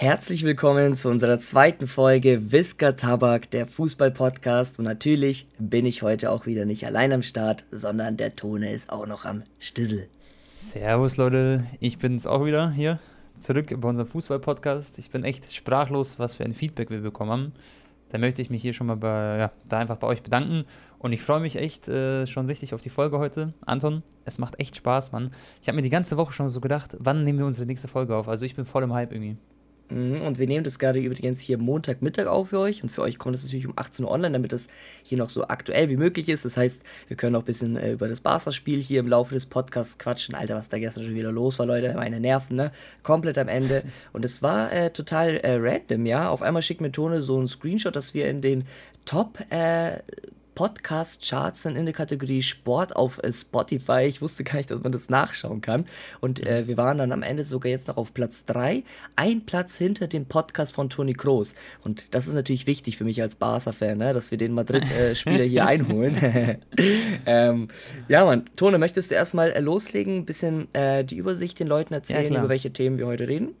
Herzlich willkommen zu unserer zweiten Folge Whisker Tabak, der Fußball-Podcast. Und natürlich bin ich heute auch wieder nicht allein am Start, sondern der Tone ist auch noch am Stissel. Servus Leute, ich bin's auch wieder hier zurück bei unserem Fußball-Podcast. Ich bin echt sprachlos, was für ein Feedback wir bekommen haben. Da möchte ich mich hier schon mal bei, ja, da einfach bei euch bedanken. Und ich freue mich echt äh, schon richtig auf die Folge heute. Anton, es macht echt Spaß, Mann. Ich habe mir die ganze Woche schon so gedacht, wann nehmen wir unsere nächste Folge auf? Also ich bin voll im Hype irgendwie. Mhm, und wir nehmen das gerade übrigens hier Montagmittag auf für euch. Und für euch kommt es natürlich um 18 Uhr online, damit das hier noch so aktuell wie möglich ist. Das heißt, wir können auch ein bisschen äh, über das Barca-Spiel hier im Laufe des Podcasts quatschen. Alter, was da gestern schon wieder los war, Leute. Meine Nerven, ne? Komplett am Ende. Und es war äh, total äh, random, ja. Auf einmal schickt mir Tone so einen Screenshot, dass wir in den Top äh, Podcast-Charts sind in der Kategorie Sport auf Spotify. Ich wusste gar nicht, dass man das nachschauen kann. Und äh, wir waren dann am Ende sogar jetzt noch auf Platz 3. Ein Platz hinter dem Podcast von Toni Kroos. Und das ist natürlich wichtig für mich als Barca-Fan, ne? dass wir den Madrid-Spieler äh, hier einholen. ähm, ja, Mann. Tone, möchtest du erstmal äh, loslegen, ein bisschen äh, die Übersicht den Leuten erzählen, ja, über welche Themen wir heute reden?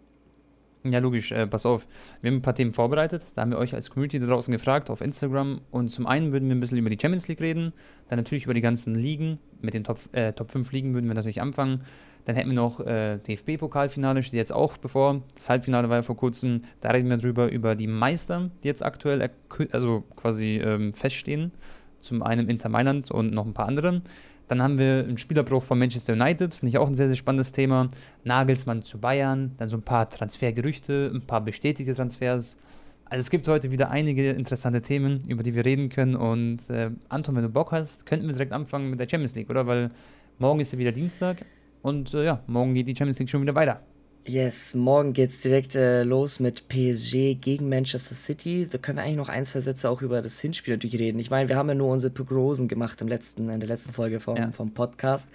Ja, logisch. Äh, pass auf. Wir haben ein paar Themen vorbereitet. Da haben wir euch als Community da draußen gefragt auf Instagram. Und zum einen würden wir ein bisschen über die Champions League reden. Dann natürlich über die ganzen Ligen. Mit den Top, äh, Top 5 Ligen würden wir natürlich anfangen. Dann hätten wir noch äh, DFB-Pokalfinale, steht jetzt auch bevor. Das Halbfinale war ja vor kurzem. Da reden wir drüber, über die Meister, die jetzt aktuell also quasi ähm, feststehen. Zum einen Inter Mailand und noch ein paar andere. Dann haben wir einen Spielerbruch von Manchester United, finde ich auch ein sehr, sehr spannendes Thema. Nagelsmann zu Bayern, dann so ein paar Transfergerüchte, ein paar bestätigte Transfers. Also es gibt heute wieder einige interessante Themen, über die wir reden können. Und äh, Anton, wenn du Bock hast, könnten wir direkt anfangen mit der Champions League, oder? Weil morgen ist ja wieder Dienstag und äh, ja, morgen geht die Champions League schon wieder weiter. Yes, morgen geht's direkt äh, los mit PSG gegen Manchester City. Da können wir eigentlich noch ein, zwei Sätze auch über das Hinspiel natürlich reden. Ich meine, wir haben ja nur unsere Prognosen gemacht im letzten, in der letzten Folge vom, ja. vom Podcast.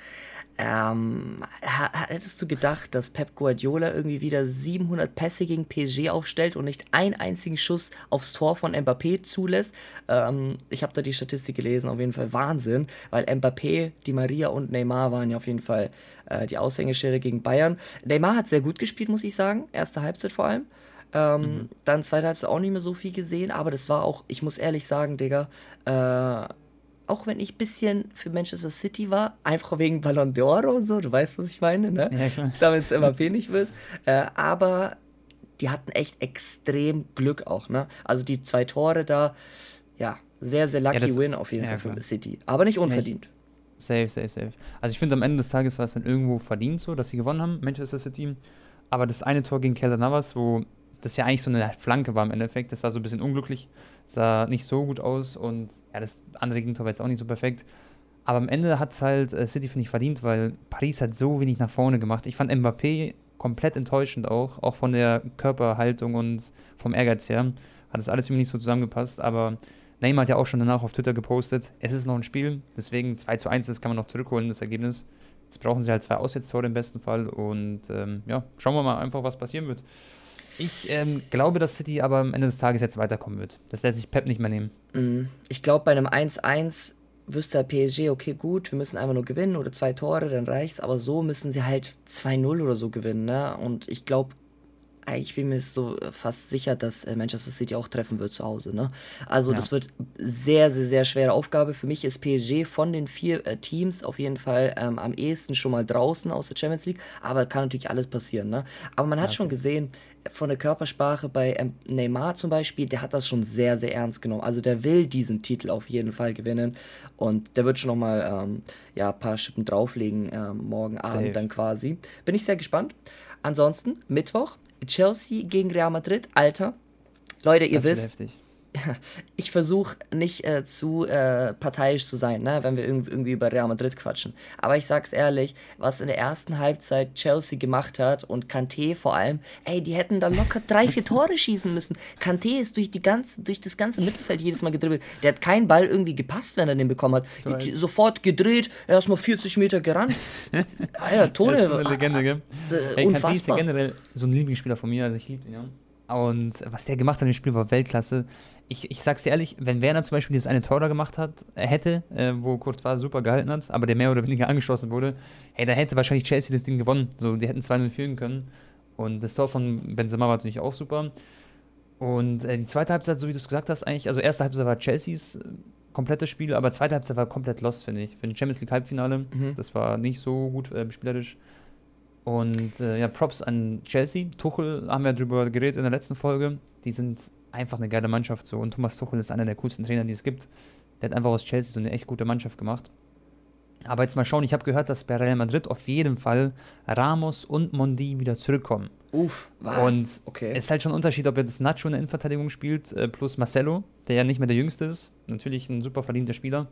Ähm, hättest du gedacht, dass Pep Guardiola irgendwie wieder 700 Pässe gegen PSG aufstellt und nicht einen einzigen Schuss aufs Tor von Mbappé zulässt? Ähm, ich habe da die Statistik gelesen, auf jeden Fall Wahnsinn, weil Mbappé, Di Maria und Neymar waren ja auf jeden Fall äh, die Aushängeschilder gegen Bayern. Neymar hat sehr gut gespielt, muss ich sagen, erste Halbzeit vor allem. Ähm, mhm. Dann zweite Halbzeit auch nicht mehr so viel gesehen, aber das war auch, ich muss ehrlich sagen, Digga, äh, auch wenn ich ein bisschen für Manchester City war, einfach wegen Ballon d'Or und so, du weißt, was ich meine, ne? Ja, Damit es immer wenig wird. Äh, aber die hatten echt extrem Glück auch, ne? Also die zwei Tore da, ja, sehr, sehr lucky ja, das, Win auf jeden ja, Fall für City. Aber nicht unverdient. Safe, safe, safe. Also ich finde, am Ende des Tages war es dann irgendwo verdient so, dass sie gewonnen haben, Manchester City. Aber das eine Tor gegen Keller Navas, wo das ja eigentlich so eine Flanke war im Endeffekt, das war so ein bisschen unglücklich, sah nicht so gut aus und ja, das andere Gegentor war jetzt auch nicht so perfekt. Aber am Ende hat es halt äh, City, finde ich, verdient, weil Paris hat so wenig nach vorne gemacht. Ich fand Mbappé komplett enttäuschend auch, auch von der Körperhaltung und vom Ehrgeiz her. Hat das alles irgendwie nicht so zusammengepasst, aber Neymar hat ja auch schon danach auf Twitter gepostet, es ist noch ein Spiel, deswegen 2 zu 1, das kann man noch zurückholen, das Ergebnis. Jetzt brauchen sie halt zwei Auswärtstore im besten Fall und ähm, ja, schauen wir mal einfach, was passieren wird. Ich ähm, glaube, dass City aber am Ende des Tages jetzt weiterkommen wird. Das lässt sich Pep nicht mehr nehmen. Mhm. Ich glaube, bei einem 1-1 wüsste PSG, okay, gut, wir müssen einfach nur gewinnen oder zwei Tore, dann reicht's. Aber so müssen sie halt 2-0 oder so gewinnen, ne? Und ich glaube, ich bin mir so fast sicher, dass äh, Manchester City auch treffen wird zu Hause. Ne? Also ja. das wird sehr, sehr, sehr schwere Aufgabe. Für mich ist PSG von den vier äh, Teams auf jeden Fall ähm, am ehesten schon mal draußen aus der Champions League. Aber kann natürlich alles passieren. Ne? Aber man hat ja, schon gesehen, von der Körpersprache bei ähm, Neymar zum Beispiel, der hat das schon sehr, sehr ernst genommen. Also der will diesen Titel auf jeden Fall gewinnen. Und der wird schon nochmal ähm, ja, ein paar Schippen drauflegen ähm, morgen Abend Safe. dann quasi. Bin ich sehr gespannt. Ansonsten, Mittwoch, Chelsea gegen Real Madrid. Alter, Leute, ihr das wisst. Heftig. Ich versuche nicht äh, zu äh, parteiisch zu sein, ne, wenn wir irgendwie über Real Madrid quatschen. Aber ich sag's ehrlich, was in der ersten Halbzeit Chelsea gemacht hat und Kanté vor allem, ey, die hätten da locker drei, vier Tore schießen müssen. Kanté ist durch, die ganze, durch das ganze Mittelfeld jedes Mal gedribbelt. Der hat keinen Ball irgendwie gepasst, wenn er den bekommen hat. Right. Sofort gedreht, erstmal 40 Meter gerannt. Alter, Tone. Das ist eine Legende, gell? Äh, ey, Kanté ist ja generell so ein Lieblingsspieler von mir, also ich liebe ihn, ja. Und was der gemacht hat im Spiel war Weltklasse ich, ich sag's dir ehrlich, wenn Werner zum Beispiel dieses eine Tor da gemacht hat, äh, hätte, äh, wo Courtois super gehalten hat, aber der mehr oder weniger angeschossen wurde, hey, da hätte wahrscheinlich Chelsea das Ding gewonnen. So, die hätten 2-0 führen können. Und das Tor von Benzema war natürlich auch super. Und äh, die zweite Halbzeit, so wie du es gesagt hast, eigentlich, also erste Halbzeit war Chelseas äh, komplettes Spiel, aber zweite Halbzeit war komplett lost, finde ich. Für den Champions League Halbfinale, mhm. das war nicht so gut äh, spielerisch. Und äh, ja, Props an Chelsea. Tuchel haben wir darüber geredet in der letzten Folge. Die sind einfach eine geile Mannschaft so. Und Thomas Tuchel ist einer der coolsten Trainer, die es gibt. Der hat einfach aus Chelsea so eine echt gute Mannschaft gemacht. Aber jetzt mal schauen, ich habe gehört, dass bei Real Madrid auf jeden Fall Ramos und Mondi wieder zurückkommen. Uff, was? Und okay. es ist halt schon ein Unterschied, ob jetzt Nacho in der Innenverteidigung spielt, äh, plus Marcelo, der ja nicht mehr der Jüngste ist. Natürlich ein super verdienter Spieler.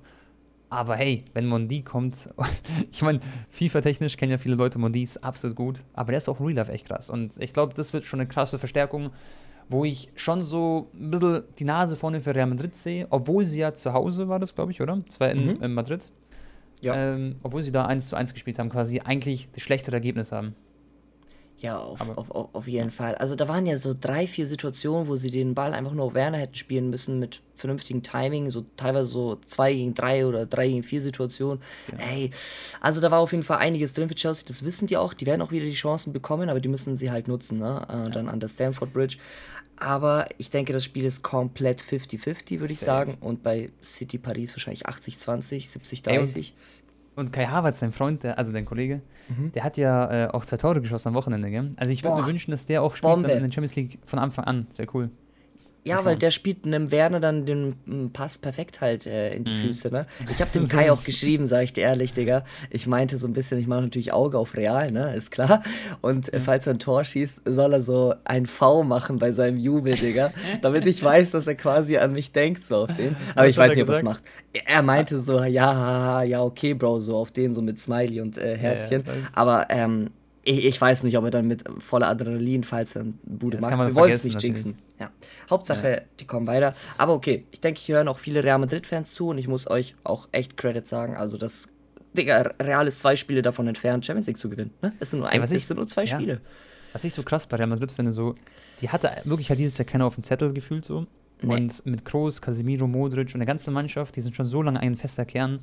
Aber hey, wenn Mondi kommt, ich meine, FIFA-technisch kennen ja viele Leute Mondi, ist absolut gut. Aber der ist auch Real Life echt krass. Und ich glaube, das wird schon eine krasse Verstärkung, wo ich schon so ein bisschen die Nase vorne für Real Madrid sehe, obwohl sie ja zu Hause war, das glaube ich, oder? Das war in, mhm. in Madrid. Ja. Ähm, obwohl sie da 1 zu 1 gespielt haben, quasi eigentlich das schlechtere Ergebnis haben. Ja, auf, auf, auf, auf jeden Fall. Also da waren ja so drei, vier Situationen, wo sie den Ball einfach nur auf Werner hätten spielen müssen mit vernünftigem Timing, so teilweise so 2 gegen 3 oder 3 gegen 4 Situationen. Ja. Ey, also da war auf jeden Fall einiges drin für Chelsea, das wissen die auch. Die werden auch wieder die Chancen bekommen, aber die müssen sie halt nutzen, ne? Äh, ja. Dann an der Stamford Bridge. Aber ich denke, das Spiel ist komplett 50-50, würde ich sagen. Und bei City Paris wahrscheinlich 80-20, 70-30. Und Kai Havertz, dein Freund, der, also dein Kollege, mhm. der hat ja äh, auch zwei Tore geschossen am Wochenende, gell? Also ich würde mir wünschen, dass der auch spielt dann in der Champions League von Anfang an. Das wäre cool. Ja, weil der spielt einem Werner dann den mm, Pass perfekt halt äh, in die mhm. Füße, ne? Ich habe dem Kai auch geschrieben, sag ich dir ehrlich, Digga. Ich meinte so ein bisschen, ich mache natürlich Auge auf Real, ne? Ist klar. Und äh, falls er ein Tor schießt, soll er so ein V machen bei seinem Jubel, Digga. damit ich weiß, dass er quasi an mich denkt, so auf den. Aber Was ich weiß nicht, ob er es macht. Er meinte so, ja, ja, okay, Bro, so auf den, so mit Smiley und äh, Herzchen. Ja, ja, Aber ähm, ich, ich, weiß nicht, ob er dann mit voller Adrenalin, falls er eine Bude das macht. Wir wollen es nicht jinxen. Ja. Hauptsache, ja. die kommen weiter. Aber okay, ich denke, hier hören auch viele Real Madrid-Fans zu und ich muss euch auch echt Credit sagen. Also, das, Digga, Real ist zwei Spiele davon entfernt, Champions League zu gewinnen. Ne? Es sind nur, ein, Ey, ich, sind nur zwei ja. Spiele. Was ich so krass bei Real Madrid finde, so, die hatte wirklich halt dieses Jahr keiner auf dem Zettel gefühlt so. Nee. Und mit Kroos, Casemiro, Modric und der ganzen Mannschaft, die sind schon so lange ein fester Kern.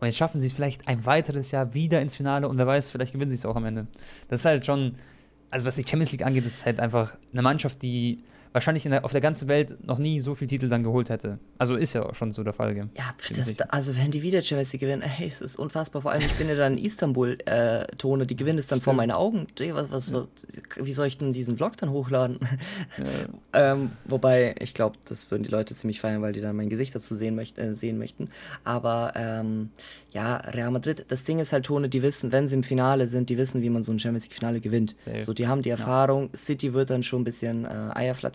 Und jetzt schaffen sie es vielleicht ein weiteres Jahr wieder ins Finale und wer weiß, vielleicht gewinnen sie es auch am Ende. Das ist halt schon, also was die Champions League angeht, ist halt einfach eine Mannschaft, die wahrscheinlich der, auf der ganzen Welt noch nie so viel Titel dann geholt hätte. Also ist ja auch schon so der Fall. Ja, das, also wenn die wieder Chelsea gewinnen, ey, es ist unfassbar. Vor allem, ich bin ja dann in Istanbul, äh, Tone, die gewinnen es dann Stimmt. vor meinen Augen. Was, was, ja. Wie soll ich denn diesen Vlog dann hochladen? Ja. ähm, wobei, ich glaube, das würden die Leute ziemlich feiern, weil die dann mein Gesicht dazu sehen, möcht äh, sehen möchten. Aber ähm, ja, Real Madrid, das Ding ist halt, Tone, die wissen, wenn sie im Finale sind, die wissen, wie man so ein Champions League-Finale gewinnt. Safe. So, die haben die Erfahrung. Ja. City wird dann schon ein bisschen äh,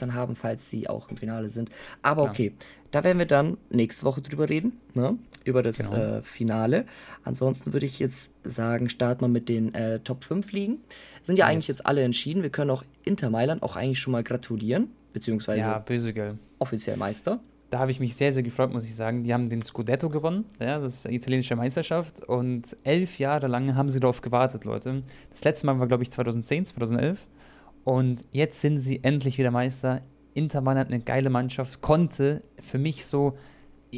Eierflattern haben, falls sie auch im Finale sind. Aber Klar. okay, da werden wir dann nächste Woche drüber reden, ne? über das genau. äh, Finale. Ansonsten würde ich jetzt sagen, starten wir mit den äh, Top 5 Ligen. Sind ja yes. eigentlich jetzt alle entschieden. Wir können auch Inter Mailand auch eigentlich schon mal gratulieren, beziehungsweise ja, böse, gell. offiziell Meister da habe ich mich sehr, sehr gefreut, muss ich sagen. Die haben den Scudetto gewonnen, ja, das ist die italienische Meisterschaft. Und elf Jahre lang haben sie darauf gewartet, Leute. Das letzte Mal war, glaube ich, 2010, 2011. Und jetzt sind sie endlich wieder Meister. Inter Mailand eine geile Mannschaft, konnte für mich so,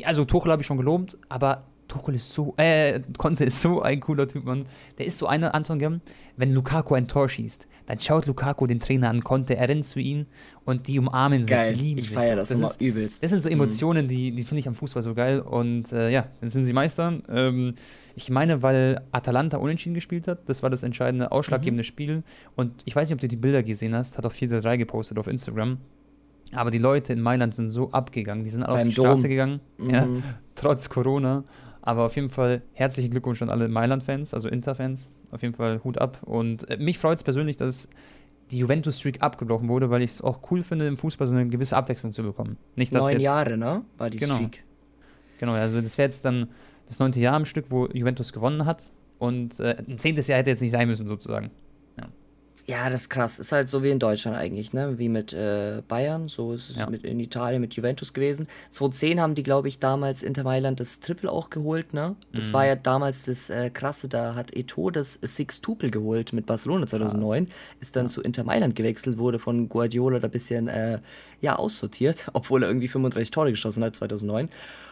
also Tuchel habe ich schon gelobt, aber Tuchel ist so, äh, Conte ist so ein cooler Typ, Mann. Der ist so einer, Anton Gem, wenn Lukaku ein Tor schießt, dann schaut Lukaku den Trainer an, Conte, er rennt zu ihm und die umarmen sich, geil. die lieben ich sich. Ich feiere das, das immer ist, übelst. Das sind so mhm. Emotionen, mhm. die, die finde ich am Fußball so geil und äh, ja, dann sind sie Meister. Ähm, ich meine, weil Atalanta unentschieden gespielt hat, das war das entscheidende, ausschlaggebende mhm. Spiel und ich weiß nicht, ob du die Bilder gesehen hast, hat auch 4-3 gepostet auf Instagram. Aber die Leute in Mailand sind so abgegangen, die sind alle auf die Dom. Straße gegangen, mhm. ja, trotz Corona. Aber auf jeden Fall herzlichen Glückwunsch an alle Mailand-Fans, also Inter-Fans. Auf jeden Fall Hut ab. Und äh, mich freut es persönlich, dass die Juventus-Streak abgebrochen wurde, weil ich es auch cool finde, im Fußball so eine gewisse Abwechslung zu bekommen. Nicht, dass Neun jetzt, Jahre, ne? War die genau, Streak. Genau, also das wäre jetzt dann das neunte Jahr am Stück, wo Juventus gewonnen hat. Und äh, ein zehntes Jahr hätte jetzt nicht sein müssen, sozusagen. Ja, das ist krass. Ist halt so wie in Deutschland eigentlich, ne? Wie mit äh, Bayern, so ist es ja. mit, in Italien mit Juventus gewesen. 2010 haben die, glaube ich, damals Inter Mailand das Triple auch geholt, ne? Das mhm. war ja damals das äh, Krasse, da hat Eto das Six-Tuple geholt mit Barcelona 2009, Krass. ist dann ja. zu Inter Mailand gewechselt, wurde von Guardiola da ein bisschen, äh, ja, aussortiert, obwohl er irgendwie 35 Tore geschossen hat 2009.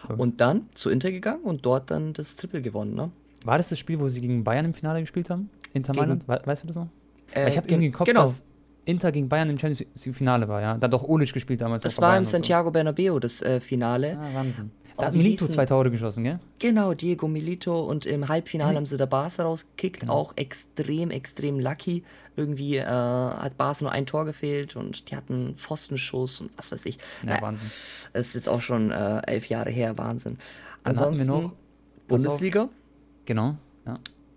Mhm. Und dann zu Inter gegangen und dort dann das Triple gewonnen, ne? War das das Spiel, wo sie gegen Bayern im Finale gespielt haben? Inter Mailand? We weißt du das noch? Äh, ich habe irgendwie im Kopf, genau. dass. Inter gegen Bayern im Champions League-Finale war, ja. Da hat doch Olic gespielt damals. Das war im Santiago Bernabeu, das äh, Finale. So. Ah, Wahnsinn. Oh, Da hat wie Milito zwei Tore geschossen, gell? Genau, Diego Milito und im Halbfinale Mhm. haben sie der Barca rausgekickt. Genau. Auch extrem, extrem lucky. Irgendwie äh, hat Barca nur ein Tor gefehlt und die hatten Pfostenschuss und was weiß ich. Ja, Naja, Wahnsinn. es ist jetzt auch schon äh, elf Jahre her, Wahnsinn. Dann hatten wir Ansonsten noch- Bundesliga Genau. Ja.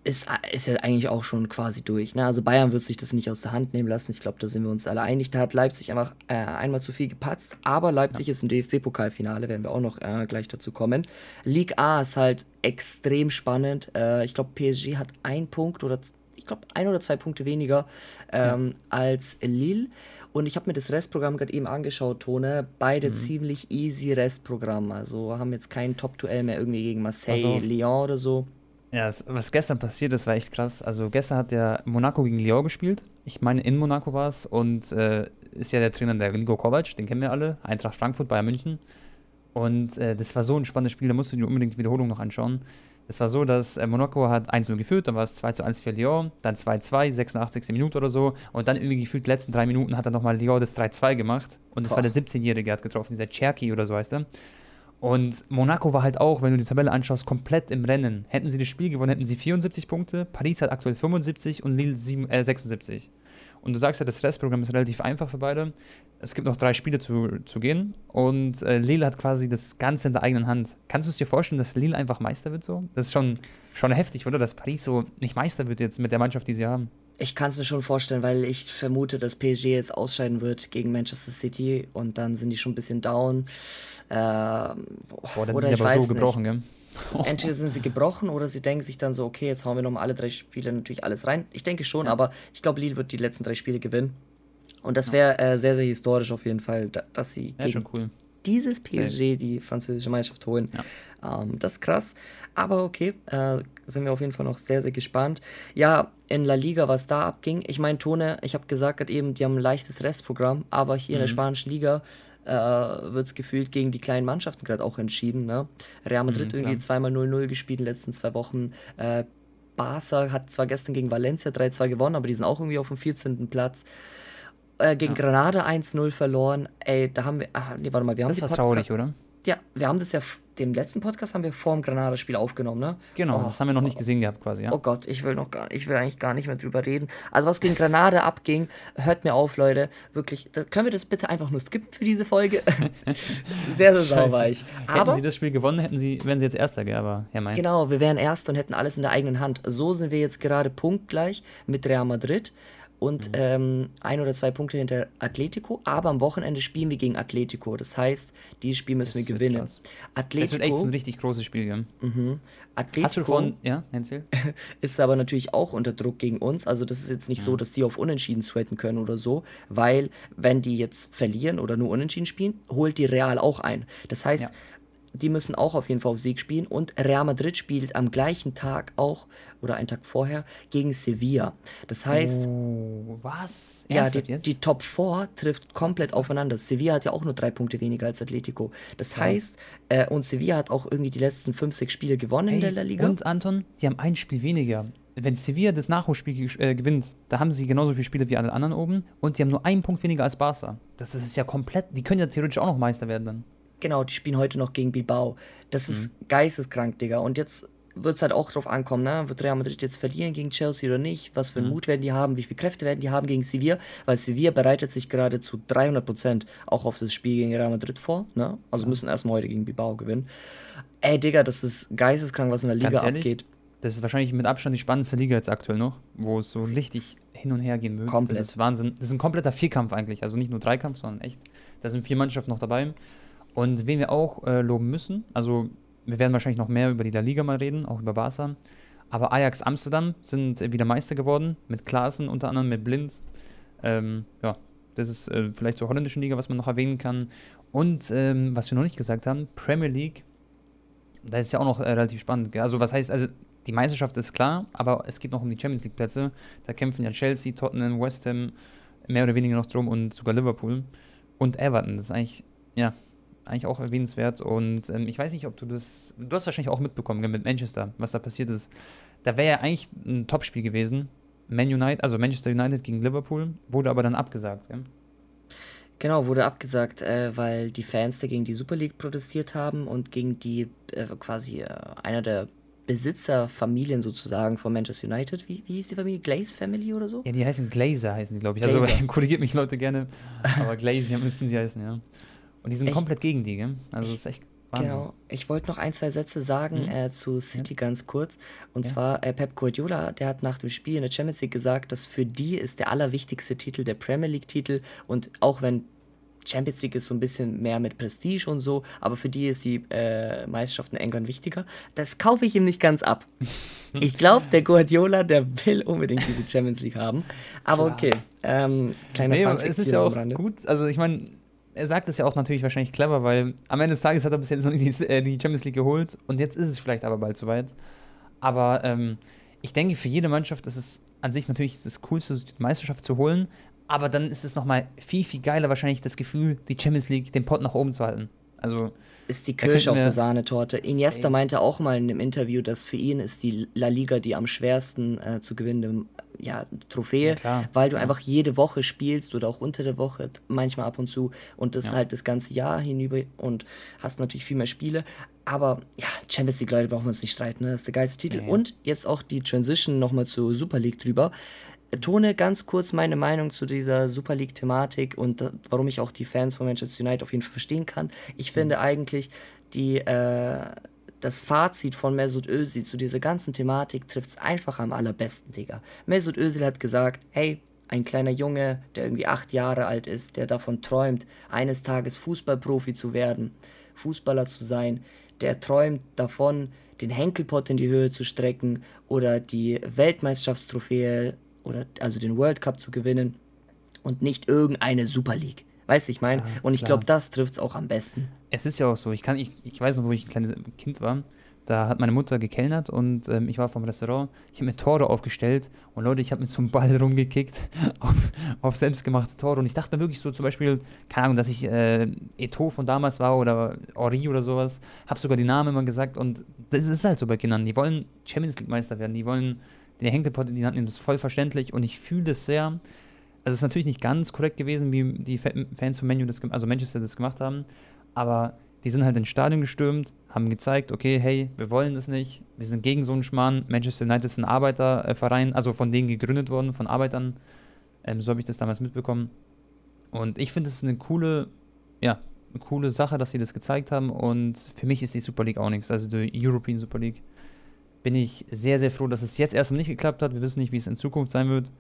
Ist, ist ja eigentlich auch schon quasi durch. Ne? Also Bayern wird sich das nicht aus der Hand nehmen lassen. Ich glaube, da sind wir uns alle einig. Da hat Leipzig einfach äh, einmal zu viel gepatzt. Aber Leipzig ist im DFB-Pokalfinale, werden wir auch noch äh, gleich dazu kommen. League A ist halt extrem spannend. Äh, ich glaube, PSG hat ein Punkt oder ich glaube ein oder zwei Punkte weniger ähm, als Lille. Und ich habe mir das Restprogramm gerade eben angeschaut, Tone. Beide ziemlich easy Restprogramm. Also haben jetzt kein Top-Duell mehr irgendwie gegen Marseille. Lyon oder so. Ja, was gestern passiert ist, war echt krass. Also gestern hat der Monaco gegen Lyon gespielt. Ich meine, in Monaco war es und äh, ist ja der Trainer der Nico Kovac, den kennen wir alle. Eintracht Frankfurt, Bayern München. Und äh, das war so ein spannendes Spiel, da musst du dir unbedingt die Wiederholung noch anschauen. Es war so, dass äh, Monaco hat 1-0 geführt, dann war es 2 1 für Lyon, dann 2-2, 86. Minute oder so. Und dann irgendwie gefühlt die letzten drei Minuten hat er nochmal Lyon das 3-2 gemacht. Und das Boah. war der 17-Jährige, der hat getroffen, dieser Cherky oder so heißt er. Und Monaco war halt auch, wenn du die Tabelle anschaust, komplett im Rennen. Hätten sie das Spiel gewonnen, hätten sie 74 Punkte. Paris hat aktuell 75 und Lille sieben- äh, 76. Und du sagst ja, das Restprogramm ist relativ einfach für beide. Es gibt noch drei Spiele zu, zu gehen und äh, Lille hat quasi das Ganze in der eigenen Hand. Kannst du es dir vorstellen, dass Lille einfach Meister wird so? Das ist schon, schon heftig, oder? Dass Paris so nicht Meister wird jetzt mit der Mannschaft, die sie haben. Ich kann es mir schon vorstellen, weil ich vermute, dass PSG jetzt ausscheiden wird gegen Manchester City und dann sind die schon ein bisschen down. Ähm, Boah, das oder ist ich aber so gebrochen, gell? nicht. Entweder sind sie gebrochen oder sie denken sich dann so, okay, jetzt hauen wir nochmal alle drei Spiele natürlich alles rein. Ich denke schon, aber ich glaube, Lille wird die letzten drei Spiele gewinnen. Und das wäre äh, sehr, sehr historisch auf jeden Fall, da, dass sie Ja, gegen schon cool. dieses PSG die französische Meisterschaft holen. Ähm, das ist krass. Aber okay, äh, sind wir auf jeden Fall noch sehr, sehr gespannt. Ja, in La Liga, was da abging. Ich meine, Tone, ich habe gesagt gerade eben, die haben ein leichtes Restprogramm, aber hier in der spanischen Liga äh, wird es gefühlt gegen die kleinen Mannschaften gerade auch entschieden. Ne? Real Madrid Mhm, irgendwie zweimal 0-0 gespielt in den letzten zwei Wochen. Äh, Barca hat zwar gestern gegen Valencia 3-2 gewonnen, aber die sind auch irgendwie auf dem 14. Platz. Äh, gegen Granada 1-0 verloren. Ey, da haben wir. Ach, nee, warte mal, wir haben Das war traurig, oder? ja, wir haben das ja, den letzten Podcast haben wir vor dem Granada-Spiel aufgenommen, ne? Genau, Oh, das haben wir noch nicht gesehen gehabt quasi, ja. Oh Gott, ich will noch gar, ich will eigentlich gar nicht mehr drüber reden. Also was gegen Granada abging, hört mir auf, Leute. Wirklich, da, können wir das bitte einfach nur skippen für diese Folge? sehr, sehr sauweich. Hätten Aber sie das Spiel gewonnen, hätten sie, wären sie jetzt Erster, gell? Aber ja, mein. genau, wir wären Erster und hätten alles in der eigenen Hand. So sind wir jetzt gerade punktgleich mit Real Madrid und ähm, ein oder zwei Punkte hinter Atletico. Aber am Wochenende spielen wir gegen Atletico. Das heißt, dieses Spiel müssen Das wir gewinnen. krass. Das wird Atletico, echt so ein richtig großes Spiel, gell? Atletico Hast du davon, ja, Hensel? ist aber natürlich auch unter Druck gegen uns. Also das ist jetzt nicht so, dass die auf Unentschieden sweaten können oder so, weil wenn die jetzt verlieren oder nur Unentschieden spielen, holt die Real auch ein. Das heißt, Ja. Die müssen auch auf jeden Fall auf Sieg spielen und Real Madrid spielt am gleichen Tag auch oder einen Tag vorher gegen Sevilla. Das heißt, Oh, was? ja, Ernsthaft die, die Top 4 trifft komplett aufeinander. Sevilla hat ja auch nur drei Punkte weniger als Atletico. Das heißt, äh, und Sevilla hat auch irgendwie die letzten 5, 6 Spiele gewonnen in Ey, der La Liga. Und Anton, die haben ein Spiel weniger. Wenn Sevilla das Nachholspiel äh, gewinnt, da haben sie genauso viele Spiele wie alle anderen oben und die haben nur einen Punkt weniger als Barca. Das ist ja komplett, die können ja theoretisch auch noch Meister werden dann. Genau, die spielen heute noch gegen Bilbao. Das ist geisteskrank, Digga. Und jetzt wird es halt auch drauf ankommen, ne? Wird Real Madrid jetzt verlieren gegen Chelsea oder nicht? Was für einen Mut werden die haben? Wie viele Kräfte werden die haben gegen Sevilla? Weil Sevilla bereitet sich gerade zu 300% auch auf das Spiel gegen Real Madrid vor, ne? Also müssen erstmal heute gegen Bilbao gewinnen. Ey, Digga, das ist geisteskrank, was in der Liga Ganz ehrlich, abgeht. Das ist wahrscheinlich mit Abstand die spannendste Liga jetzt aktuell noch, wo es so richtig hin und her gehen wird. Komplett. Das ist Wahnsinn. Das ist ein kompletter Vierkampf eigentlich. Also nicht nur Dreikampf, sondern echt. Da sind vier Mannschaften noch dabei. Und wen wir auch äh, loben müssen, also wir werden wahrscheinlich noch mehr über die La Liga mal reden, auch über Barca. Aber Ajax Amsterdam sind äh, wieder Meister geworden, mit Klaassen unter anderem, mit Blind. Ähm, ja, das ist äh, vielleicht zur holländischen Liga, was man noch erwähnen kann. Und ähm, was wir noch nicht gesagt haben, Premier League, da ist ja auch noch äh, relativ spannend. Also was heißt, also die Meisterschaft ist klar, aber es geht noch um die Champions League Plätze. Da kämpfen ja Chelsea, Tottenham, West Ham mehr oder weniger noch drum und sogar Liverpool und Everton. Das ist eigentlich, ja, eigentlich auch erwähnenswert. Und ähm, ich weiß nicht, ob du das, du hast wahrscheinlich auch mitbekommen mit Manchester, was da passiert ist. Da wäre ja eigentlich ein Topspiel gewesen. Man United, also Manchester United gegen Liverpool, wurde aber dann abgesagt. Gell? Genau, wurde abgesagt, äh, weil die Fans dagegen die Super League protestiert haben und gegen die äh, quasi äh, einer der Besitzerfamilien sozusagen von Manchester United. Wie, wie hieß die Familie? Glaze Family oder so? Ja, die heißen Glazer, heißen die, glaube ich. Also korrigiert mich Leute gerne, aber Glazer müssten sie heißen, ja. Und die sind echt? komplett gegen die, gell? Also das ist echt Wahnsinn. Genau. Ich wollte noch ein, zwei Sätze sagen mhm. äh, zu City ja. ganz kurz. Und ja. zwar äh, Pep Guardiola, der hat nach dem Spiel in der Champions League gesagt, dass für die ist der allerwichtigste Titel der Premier League-Titel. Und auch wenn Champions League ist so ein bisschen mehr mit Prestige und so, aber für die ist die äh, Meisterschaft in England wichtiger. Das kaufe ich ihm nicht ganz ab. ich glaube, der Guardiola, der will unbedingt diese Champions League haben. Aber Klar. okay, ähm, kleiner nee, Funfact es ist ja auch gut. Also ich meine, er sagt es ja auch natürlich wahrscheinlich clever, weil am Ende des Tages hat er bis jetzt noch nicht die, äh, die Champions League geholt und jetzt ist es vielleicht aber bald soweit. Aber ähm, ich denke, für jede Mannschaft ist es an sich natürlich das Coolste, die Meisterschaft zu holen, aber dann ist es nochmal viel, viel geiler wahrscheinlich das Gefühl, die Champions League, den Pott nach oben zu halten. Also ist die Kirsche auf der Sahnetorte. Iniesta meinte auch mal in einem Interview, dass für ihn ist die La Liga die am schwersten äh, zu gewinnende ja, Trophäe, ja, weil du ja. einfach jede Woche spielst oder auch unter der Woche, manchmal ab und zu und das halt das ganze Jahr hinüber und hast natürlich viel mehr Spiele. Aber ja, Champions League, Leute, brauchen wir uns nicht streiten, ne? das ist der geilste Titel. Und jetzt auch die Transition nochmal zur Super League drüber tone ganz kurz meine Meinung zu dieser Super League-Thematik und äh, warum ich auch die Fans von Manchester United auf jeden Fall verstehen kann. Ich finde mhm. eigentlich, die, äh, das Fazit von Mesut Özil zu dieser ganzen Thematik trifft es einfach am allerbesten, Digga. Mesut Özil hat gesagt, hey, ein kleiner Junge, der irgendwie acht Jahre alt ist, der davon träumt, eines Tages Fußballprofi zu werden, Fußballer zu sein, der träumt davon, den Henkelpott in die Höhe zu strecken oder die Weltmeisterschaftstrophäe oder also den World Cup zu gewinnen und nicht irgendeine Super League. Weißt du, ich meine? Ja, und ich glaube, das trifft es auch am besten. Es ist ja auch so. Ich, kann, ich, ich weiß noch, wo ich ein kleines Kind war. Da hat meine Mutter gekellnert und ähm, ich war vom Restaurant. Ich habe mir Tore aufgestellt und Leute, ich habe mit so einem Ball rumgekickt auf, auf selbstgemachte Tore. Und ich dachte mir wirklich so zum Beispiel, keine Ahnung, dass ich äh, Eto von damals war oder Ori oder sowas. Habe sogar die Namen immer gesagt und das ist halt so bei Kindern. Die wollen Champions League Meister werden, die wollen der Henkelpott in die Hand nehmen, das ist voll verständlich und ich fühle das sehr. Also es ist natürlich nicht ganz korrekt gewesen, wie die Fans von Manu das, also Manchester das gemacht haben, aber die sind halt ins Stadion gestürmt, haben gezeigt, okay, hey, wir wollen das nicht, wir sind gegen so einen Schmarrn. Manchester United ist ein Arbeiterverein, also von denen gegründet worden, von Arbeitern. Ähm, so habe ich das damals mitbekommen. Und ich finde, es ist eine coole, ja, eine coole Sache, dass sie das gezeigt haben. Und für mich ist die Super League auch nichts, also die European Super League bin ich sehr, sehr froh, dass es jetzt erstmal nicht geklappt hat. Wir wissen nicht, wie es in Zukunft sein wird.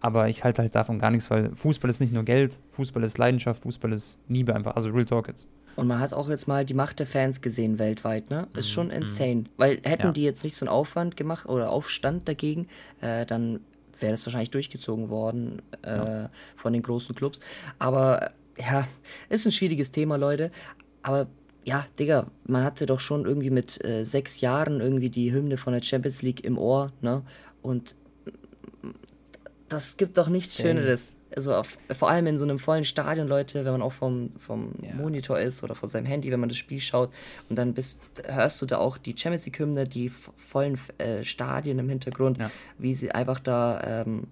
Aber ich halte halt davon gar nichts, weil Fußball ist nicht nur Geld, Fußball ist Leidenschaft, Fußball ist Liebe einfach, also Real Talk jetzt. Und man hat auch jetzt mal die Macht der Fans gesehen weltweit, ne? Ist mhm. schon insane. Mhm. Weil hätten ja. die jetzt nicht so einen Aufwand gemacht oder Aufstand dagegen, äh, dann wäre das wahrscheinlich durchgezogen worden äh, ja. von den großen Clubs. Aber ja, ist ein schwieriges Thema, Leute. Aber ja, Digga, man hatte doch schon irgendwie mit äh, sechs Jahren irgendwie die Hymne von der Champions League im Ohr, ne? Und das gibt doch nichts Schöneres. Also auf, vor allem in so einem vollen Stadion, Leute, wenn man auch vom, vom ja. Monitor ist oder vor seinem Handy, wenn man das Spiel schaut und dann bist, hörst du da auch die Champions League-Hymne, die vollen äh, Stadien im Hintergrund, ja. wie sie einfach da ähm,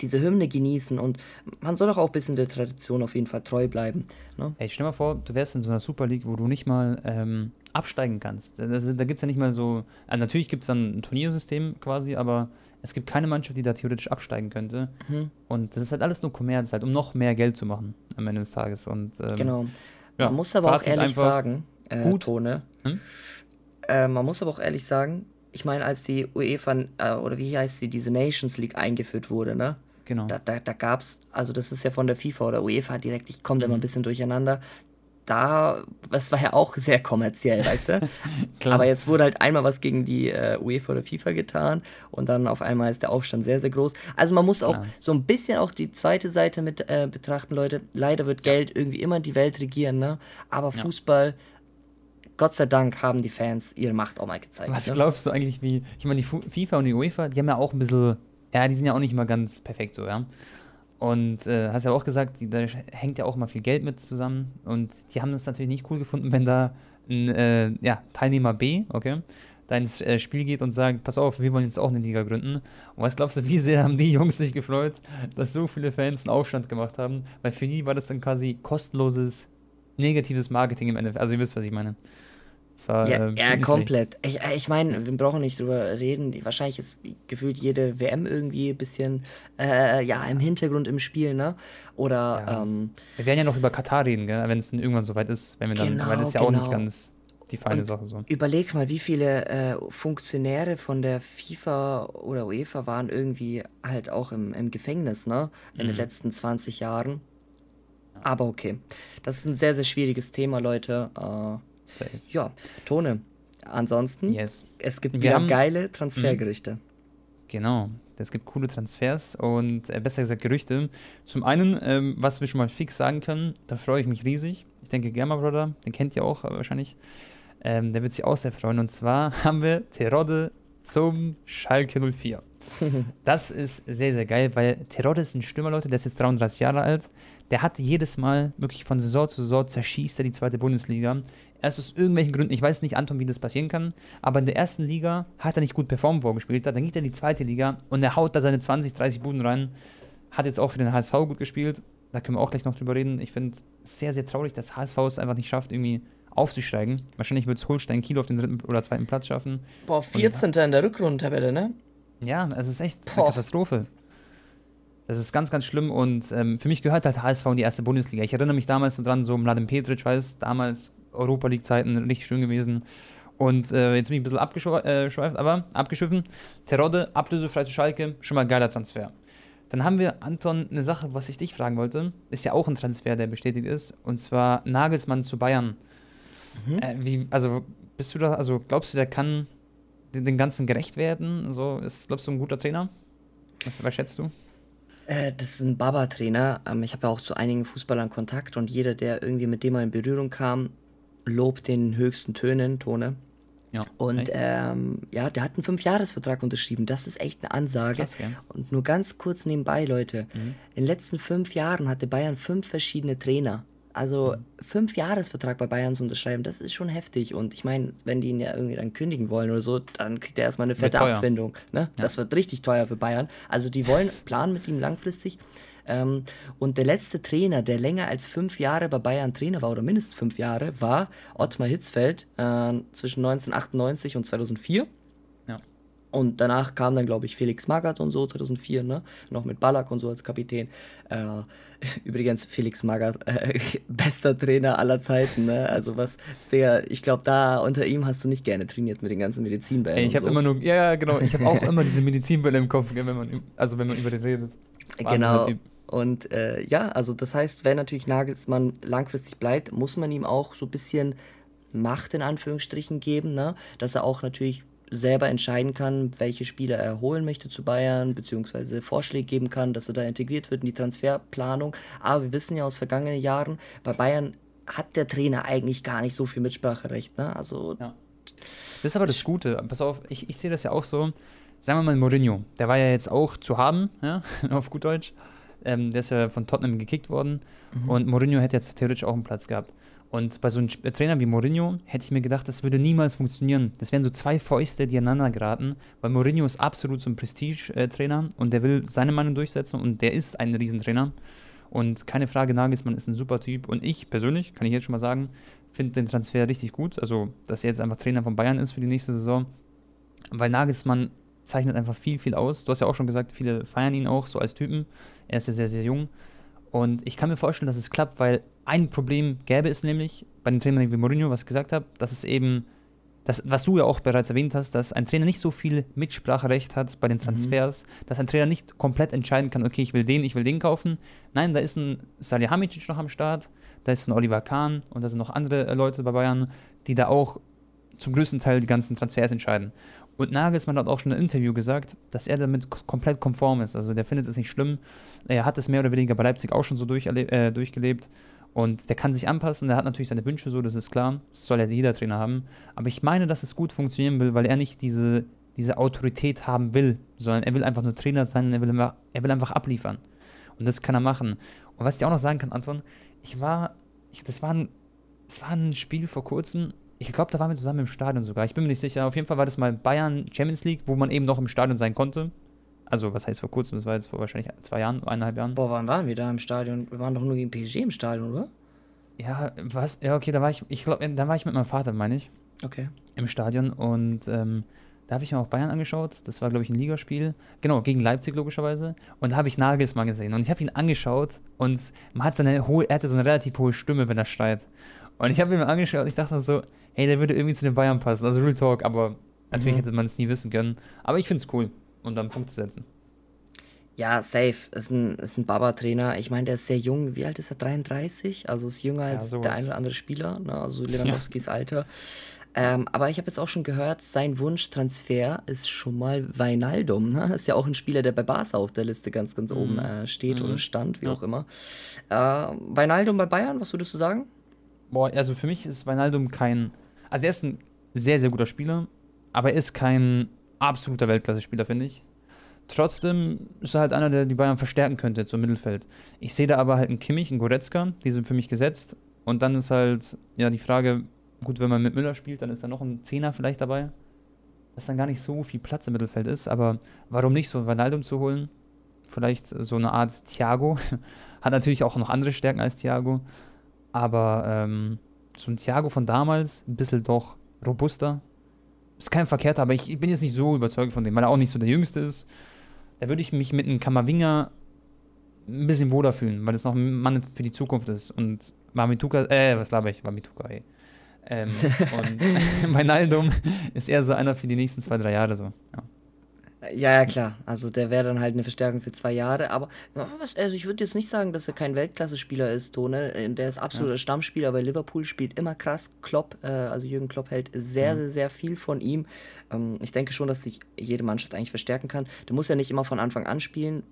diese Hymne genießen und man soll doch auch ein bisschen der Tradition auf jeden Fall treu bleiben. Ne? Ey, stell mal vor, du wärst in so einer Super League, wo du nicht mal ähm, absteigen kannst. Da, da gibt es ja nicht mal so, also natürlich gibt es dann ein Turniersystem quasi, aber es gibt keine Mannschaft, die da theoretisch absteigen könnte. Mhm. Und das ist halt alles nur Kommerz, halt, um noch mehr Geld zu machen am Ende des Tages. Und, ähm, genau. Ja, man muss aber Fazit auch ehrlich sagen, äh, gut. Tone, hm? äh, man muss aber auch ehrlich sagen, ich meine, als die UEFA, äh, oder wie heißt sie, diese Nations League eingeführt wurde, ne? Genau. Da, da, da gab es, also das ist ja von der FIFA oder UEFA direkt, ich komme da immer ein mhm. bisschen durcheinander. Da, das war ja auch sehr kommerziell, weißt du? Aber jetzt wurde halt einmal was gegen die äh, UEFA oder FIFA getan und dann auf einmal ist der Aufstand sehr, sehr groß. Also man muss auch ja. so ein bisschen auch die zweite Seite mit äh, betrachten, Leute. Leider wird Geld ja. irgendwie immer die Welt regieren, ne? Aber Fußball, Gott sei Dank haben die Fans ihre Macht auch mal gezeigt. Was ne? glaubst du eigentlich, wie, ich meine, die FIFA und die UEFA, die haben ja auch ein bisschen ja, die sind ja auch nicht immer ganz perfekt so, ja. Und äh, hast ja auch gesagt, die, da hängt ja auch mal viel Geld mit zusammen. Und die haben das natürlich nicht cool gefunden, wenn da ein äh, ja, Teilnehmer B, okay, da ins äh, Spiel geht und sagt, pass auf, wir wollen jetzt auch eine Liga gründen. Und was glaubst du, wie sehr haben die Jungs sich gefreut, dass so viele Fans einen Aufstand gemacht haben? Weil für die war das dann quasi kostenloses, negatives Marketing im Endeffekt. Also ihr wisst, was ich meine. War, ja, äh, ja komplett. Ich, äh, ich meine, wir brauchen nicht drüber reden. Wahrscheinlich ist gefühlt jede WM irgendwie ein bisschen äh, ja, im Hintergrund im Spiel, ne? Oder. Ja. Ähm, wir werden ja noch über Katar reden, wenn es dann irgendwann soweit ist. Wenn wir dann, genau, weil das ist ja genau. auch nicht genau. ganz die feine Und Sache so. Überleg mal, wie viele äh, Funktionäre von der FIFA oder UEFA waren irgendwie halt auch im, im Gefängnis, ne? In mhm. den letzten 20 Jahren. Aber okay. Das ist ein sehr, sehr schwieriges Thema, Leute. Äh, Safe. Ja, Tone. Ansonsten, yes. es gibt wieder haben, geile Transfergerichte. Mhm. Genau, es gibt coole Transfers und äh, besser gesagt Gerüchte. Zum einen, ähm, was wir schon mal fix sagen können, da freue ich mich riesig. Ich denke, Germa Brother, den kennt ihr auch äh, wahrscheinlich. Ähm, der wird sich auch sehr freuen. Und zwar haben wir Terodde zum Schalke 04. das ist sehr, sehr geil, weil Terodde ist ein Stürmer, Leute, der ist jetzt 33 Jahre alt. Der hat jedes Mal wirklich von Saison zu Saison zerschießt er die zweite Bundesliga. Erst aus irgendwelchen Gründen, ich weiß nicht, Anton, wie das passieren kann, aber in der ersten Liga hat er nicht gut performt vorgespielt, dann geht er in die zweite Liga und er haut da seine 20, 30 Buden rein. Hat jetzt auch für den HSV gut gespielt. Da können wir auch gleich noch drüber reden. Ich finde es sehr, sehr traurig, dass HSV es einfach nicht schafft, irgendwie aufzusteigen. Wahrscheinlich wird es Holstein Kiel auf den dritten oder zweiten Platz schaffen. Boah, 14. in der Rückrundentabelle, ne? Ja, es ist echt Boah. eine Katastrophe. Das ist ganz, ganz schlimm und ähm, für mich gehört halt HSV in die erste Bundesliga. Ich erinnere mich damals so dran, so Mladen Petric, weiß, damals Europa League-Zeiten richtig schön gewesen. Und äh, jetzt bin ich ein bisschen abgeschweift, äh, aber abgeschwiffen. Terodde, ablösefrei zu Schalke, schon mal geiler Transfer. Dann haben wir, Anton, eine Sache, was ich dich fragen wollte. Ist ja auch ein Transfer, der bestätigt ist. Und zwar Nagelsmann zu Bayern. Mhm. Äh, wie, also, bist du da, also glaubst du, der kann den, den Ganzen gerecht werden? So, ist, glaubst du, ein guter Trainer? Was, was schätzt du? Äh, das ist ein Baba-Trainer. Ähm, ich habe ja auch zu einigen Fußballern Kontakt und jeder, der irgendwie mit dem mal in Berührung kam, lobt den höchsten Tönen, Tone. Ja, und ähm, ja, der hat einen Fünfjahresvertrag unterschrieben. Das ist echt eine Ansage. Krass, und nur ganz kurz nebenbei, Leute. Mhm. In den letzten fünf Jahren hatte Bayern fünf verschiedene Trainer. Also mhm. fünf Jahresvertrag bei Bayern zu unterschreiben, das ist schon heftig. Und ich meine, wenn die ihn ja irgendwie dann kündigen wollen oder so, dann kriegt er erstmal eine fette Abfindung. Ne? Ja. Das wird richtig teuer für Bayern. Also die wollen planen mit ihm langfristig. Ähm, und der letzte Trainer, der länger als fünf Jahre bei Bayern Trainer war, oder mindestens fünf Jahre, war Ottmar Hitzfeld äh, zwischen 1998 und 2004. Ja. Und danach kam dann, glaube ich, Felix Magath und so, 2004, ne? Noch mit Ballack und so als Kapitän. Äh, übrigens, Felix Magath, äh, bester Trainer aller Zeiten, ne? Also was, der, ich glaube, da unter ihm hast du nicht gerne trainiert mit den ganzen Medizinbällen. ich habe so. immer nur, ja, genau, ich habe auch immer diese Medizinbälle im Kopf, wenn man, also wenn man über den redet. Wahnsinn, genau. Und äh, ja, also das heißt, wenn natürlich Nagelsmann langfristig bleibt, muss man ihm auch so ein bisschen Macht in Anführungsstrichen geben, ne? dass er auch natürlich selber entscheiden kann, welche Spieler er holen möchte zu Bayern, beziehungsweise Vorschläge geben kann, dass er da integriert wird in die Transferplanung. Aber wir wissen ja aus vergangenen Jahren, bei Bayern hat der Trainer eigentlich gar nicht so viel Mitspracherecht. Ne? Also, ja. Das ist aber das Gute. Pass auf, ich, ich sehe das ja auch so. Sagen wir mal Mourinho, der war ja jetzt auch zu haben, ja, auf gut Deutsch. Ähm, der ist ja von Tottenham gekickt worden. Mhm. Und Mourinho hätte jetzt theoretisch auch einen Platz gehabt. Und bei so einem Trainer wie Mourinho hätte ich mir gedacht, das würde niemals funktionieren. Das wären so zwei Fäuste, die aneinander geraten, weil Mourinho ist absolut so ein Prestige-Trainer und der will seine Meinung durchsetzen und der ist ein Riesentrainer. Und keine Frage, Nagelsmann ist ein super Typ. Und ich persönlich, kann ich jetzt schon mal sagen, finde den Transfer richtig gut. Also, dass er jetzt einfach Trainer von Bayern ist für die nächste Saison. Weil Nagelsmann zeichnet einfach viel, viel aus. Du hast ja auch schon gesagt, viele feiern ihn auch so als Typen. Er ist ja sehr, sehr jung. Und ich kann mir vorstellen, dass es klappt, weil ein Problem gäbe es nämlich bei dem Trainer wie Mourinho, was ich gesagt habe, dass es eben, das, was du ja auch bereits erwähnt hast, dass ein Trainer nicht so viel Mitspracherecht hat bei den mhm. Transfers, mhm. dass ein Trainer nicht komplett entscheiden kann, okay, ich will den, ich will den kaufen. Nein, da ist ein Salihamidzic noch am Start, da ist ein Oliver Kahn und da sind noch andere äh, Leute bei Bayern, die da auch zum größten Teil die ganzen Transfers entscheiden. Und Nagelsmann hat auch schon im Interview gesagt, dass er damit komplett konform ist. Also der findet es nicht schlimm. Er hat es mehr oder weniger bei Leipzig auch schon so äh, durchgelebt. Und der kann sich anpassen, der hat natürlich seine Wünsche so, das ist klar. Das soll ja jeder Trainer haben. Aber ich meine, dass es gut funktionieren will, weil er nicht diese, diese Autorität haben will, sondern er will einfach nur Trainer sein er will, einfach, er will einfach abliefern. Und das kann er machen. Und was ich auch noch sagen kann, Anton, ich war, ich, das war ein, das war ein Spiel vor kurzem, Ich glaube, da waren wir zusammen im Stadion sogar. Ich bin mir nicht sicher. Auf jeden Fall war das mal Bayern Champions League, wo man eben noch im Stadion sein konnte. Also, was heißt vor kurzem? Das war jetzt vor wahrscheinlich zwei Jahren, eineinhalb Jahren. Boah, wann waren wir da im Stadion? Wir waren doch nur gegen PSG im Stadion, oder? Ja, was? Ja, okay, da war ich, ich glaube, da war ich mit meinem Vater, meine ich. Okay. Im Stadion und ähm, da habe ich mir auch Bayern angeschaut. Das war, glaube ich, ein Ligaspiel. Genau, gegen Leipzig logischerweise. Und da habe ich Nagelsmann gesehen. Und ich habe ihn angeschaut und man hat seine hohe, er hatte so eine relativ hohe Stimme, wenn er schreit. Und ich habe ihn mir angeschaut und ich dachte so, hey, der würde irgendwie zu den Bayern passen. Also Real Talk, aber natürlich mhm. hätte man es nie wissen können. Aber ich finde es cool, um dann Punkte zu setzen. Ja, safe. Ist ein, ist ein Baba-Trainer. Ich meine, der ist sehr jung. Wie alt ist er? 33? Also ist jünger als ja, der ein oder andere Spieler. Ne? Also Lewandowskis ja. Alter. Ähm, aber ich habe jetzt auch schon gehört, sein Wunschtransfer ist schon mal Weinaldum. Ne? Ist ja auch ein Spieler, der bei Barca auf der Liste ganz, ganz mhm. oben äh, steht mhm. oder stand, wie ja. auch immer. Äh, Weinaldum bei Bayern, was würdest du sagen? Boah, also für mich ist Weinaldum kein. Also er ist ein sehr, sehr guter Spieler, aber er ist kein absoluter Weltklasse-Spieler, finde ich. Trotzdem ist er halt einer, der die Bayern verstärken könnte zum Mittelfeld. Ich sehe da aber halt einen Kimmich, einen Goretzka, die sind für mich gesetzt. Und dann ist halt ja die Frage, gut, wenn man mit Müller spielt, dann ist da noch ein Zehner vielleicht dabei. Dass dann gar nicht so viel Platz im Mittelfeld ist. Aber warum nicht so Ronaldo zu holen? Vielleicht so eine Art Thiago. Hat natürlich auch noch andere Stärken als Thiago. Aber ähm, so ein Thiago von damals, ein bisschen doch robuster. Ist kein verkehrter, aber ich, ich bin jetzt nicht so überzeugt von dem, weil er auch nicht so der Jüngste ist da würde ich mich mit einem Kammerwinger ein bisschen wohler fühlen, weil es noch ein Mann für die Zukunft ist. Und Mamituka, äh, was laber ich? Mamituka, ey. Ähm, und mein Naldum ist eher so einer für die nächsten zwei, drei Jahre so. Ja. Ja, ja, klar. Also der wäre dann halt eine Verstärkung für zwei Jahre. Aber was, also ich würde jetzt nicht sagen, dass er kein Weltklasse-Spieler ist, Tone. Der ist absoluter ja. Stammspieler bei Liverpool, spielt immer krass. Klopp, äh, also Jürgen Klopp hält sehr, mhm. sehr, sehr viel von ihm. Ähm, ich denke schon, dass sich jede Mannschaft eigentlich verstärken kann. Der muss ja nicht immer von Anfang an spielen.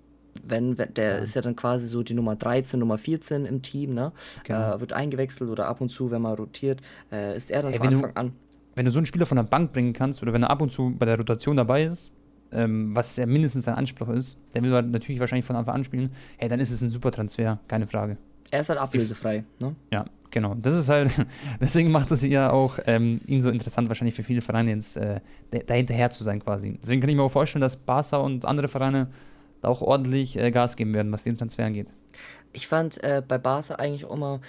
Wenn, wenn der ja. ist ja dann quasi so die Nummer 13, Nummer 14 im Team, ne? Genau. Äh, wird eingewechselt oder ab und zu, wenn man rotiert, äh, ist er dann hey, von Anfang du, an. Wenn du so einen Spieler von der Bank bringen kannst oder wenn er ab und zu bei der Rotation dabei ist, ähm, was ja mindestens sein Anspruch ist, der will natürlich wahrscheinlich von Anfang an spielen, hey, dann ist es ein super Transfer, keine Frage. Er ist halt ablösefrei, ne? Ja, genau. Das ist halt, deswegen macht es ja auch ähm, ihn so interessant, wahrscheinlich für viele Vereine jetzt äh, dahinterher zu sein quasi. Deswegen kann ich mir auch vorstellen, dass Barca und andere Vereine da auch ordentlich äh, Gas geben werden, was den Transfer angeht. Ich fand äh, bei Barca eigentlich auch immer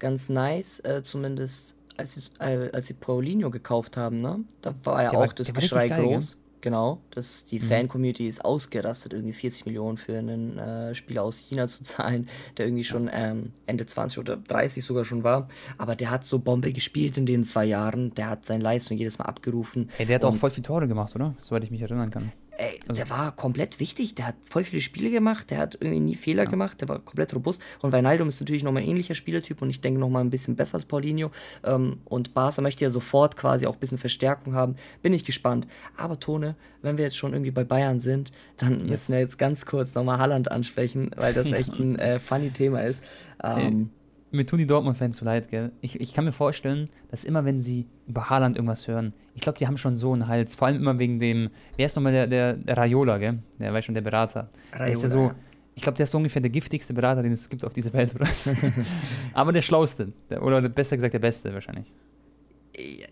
ganz nice, äh, zumindest als sie, äh, als sie Paulinho gekauft haben, ne? Da war ja der auch war, das Geschrei groß. Geil, Genau, das, die mhm. Fan-Community ist ausgerastet, irgendwie 40 Millionen für einen äh, Spieler aus China zu zahlen, der irgendwie schon ähm, Ende 20 oder 30 sogar schon war. Aber der hat so Bombe gespielt in den zwei Jahren. Der hat seine Leistung jedes Mal abgerufen. Hey, der hat auch voll viele Tore gemacht, oder? Soweit ich mich erinnern kann. Ey, also. der war komplett wichtig, der hat voll viele Spiele gemacht, der hat irgendwie nie Fehler ja. gemacht, der war komplett robust. Und Weinaldum ist natürlich nochmal ein ähnlicher Spielertyp und ich denke nochmal ein bisschen besser als Paulinho. Ähm, und Barca möchte ja sofort quasi auch ein bisschen Verstärkung haben. Bin ich gespannt. Aber Tone, wenn wir jetzt schon irgendwie bei Bayern sind, dann yes. müssen wir jetzt ganz kurz nochmal Halland ansprechen, weil das echt ein äh, funny Thema ist. Ähm, mir tun die Dortmund-Fans so leid, gell? Ich, ich kann mir vorstellen, dass immer, wenn sie über Haaland irgendwas hören, ich glaube, die haben schon so einen Hals. Vor allem immer wegen dem, wer ist nochmal der, der, der Raiola, gell? Der weiß schon, der Berater. Raiola, der ist ja so, ich glaube, der ist so ungefähr der giftigste Berater, den es gibt auf dieser Welt, oder? Aber der schlauste. Der, oder besser gesagt, der beste wahrscheinlich.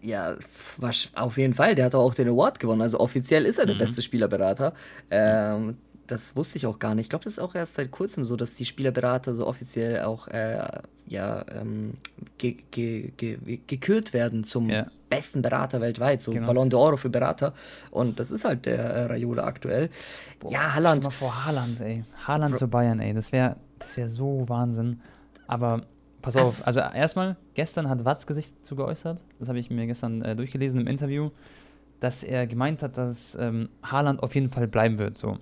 Ja, auf jeden Fall. Der hat auch den Award gewonnen. Also offiziell ist er der mhm. beste Spielerberater. Ähm, das wusste ich auch gar nicht. Ich glaube, das ist auch erst seit kurzem so, dass die Spielerberater so offiziell auch äh, ja, ähm, ge ge ge gekürt werden zum ja. besten Berater weltweit, so genau. Ballon d'Oro für Berater. Und das ist halt der äh, Raiola aktuell. Boah, ja, Haaland. Stell mal vor, Haaland, ey. Haaland Bro zu Bayern, ey. Das wäre das wär so Wahnsinn. Aber pass auf, Was? also erstmal, gestern hat Watz sich zu geäußert. Das habe ich mir gestern äh, durchgelesen im Interview, dass er gemeint hat, dass ähm, Haaland auf jeden Fall bleiben wird. So.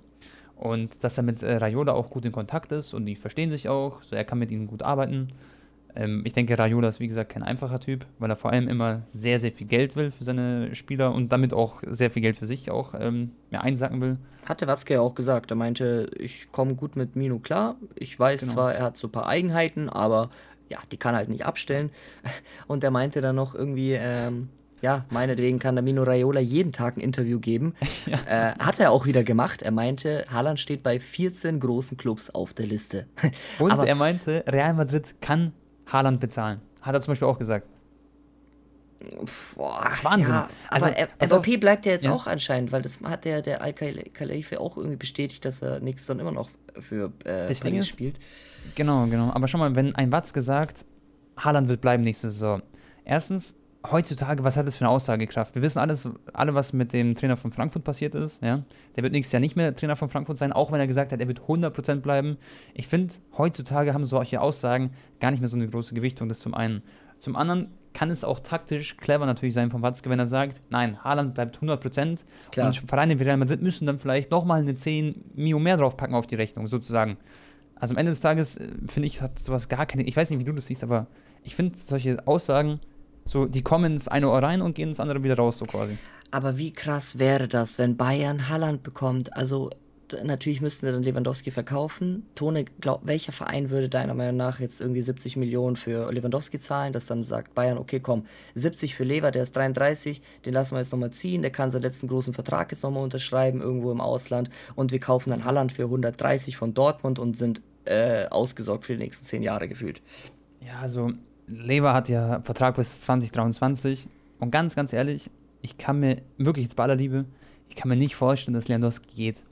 Und dass er mit äh, Raiola auch gut in Kontakt ist und die verstehen sich auch, so er kann mit ihnen gut arbeiten. Ähm, ich denke, Raiola ist wie gesagt kein einfacher Typ, weil er vor allem immer sehr, sehr viel Geld will für seine Spieler und damit auch sehr viel Geld für sich auch ähm, ja, einsacken will. Hatte Watzke ja auch gesagt. Er meinte, ich komme gut mit Mino klar. Ich weiß genau. zwar, er hat so ein paar Eigenheiten, aber ja, die kann halt nicht abstellen. Und er meinte dann noch irgendwie, ähm, ja, meinetwegen kann der Mino Raiola jeden Tag ein Interview geben. Ja. Äh, hat er auch wieder gemacht. Er meinte, Haaland steht bei 14 großen Clubs auf der Liste. Und Aber er meinte, Real Madrid kann Haaland bezahlen. Hat er zum Beispiel auch gesagt. Boah, das ist Wahnsinn. Ja, also, aber MAP bleibt ja jetzt ja. auch anscheinend, weil das hat der, der Al-Khalife auch irgendwie bestätigt, dass er nichts dann immer noch für äh, das Ding ist, spielt. Genau, genau. Aber schau mal, wenn ein Watz gesagt, Haaland wird bleiben nächste Saison. Erstens, heutzutage, was hat das für eine Aussagekraft? Wir wissen alles, alle, was mit dem Trainer von Frankfurt passiert ist. Ja? Der wird nächstes Jahr nicht mehr Trainer von Frankfurt sein, auch wenn er gesagt hat, er wird 100% bleiben. Ich finde, heutzutage haben solche Aussagen gar nicht mehr so eine große Gewichtung, das zum einen. Zum anderen kann es auch taktisch clever natürlich sein von Watzke, wenn er sagt, nein, Haaland bleibt 100% Klar. und Vereine wie Real Madrid müssen dann vielleicht nochmal eine 10 Mio mehr draufpacken auf die Rechnung, sozusagen. Also am Ende des Tages, äh, finde ich, hat sowas gar keine, ich weiß nicht, wie du das siehst, aber ich finde solche Aussagen, so, die kommen ins eine Ohr rein und gehen ins andere wieder raus, so quasi. Aber wie krass wäre das, wenn Bayern Haaland bekommt? Also natürlich müssten sie dann Lewandowski verkaufen. Tone, glaub, welcher Verein würde deiner Meinung nach jetzt irgendwie 70 Millionen für Lewandowski zahlen, dass dann sagt Bayern, okay, komm, 70 für Lever, der ist 33, den lassen wir jetzt nochmal ziehen, der kann seinen letzten großen Vertrag jetzt nochmal unterschreiben, irgendwo im Ausland und wir kaufen dann Halland für 130 von Dortmund und sind äh, ausgesorgt für die nächsten 10 Jahre gefühlt. Ja, also Lever hat ja Vertrag bis 2023 und ganz, ganz ehrlich, ich kann mir wirklich jetzt bei aller Liebe, ich kann mir nicht vorstellen, dass Lewandowski geht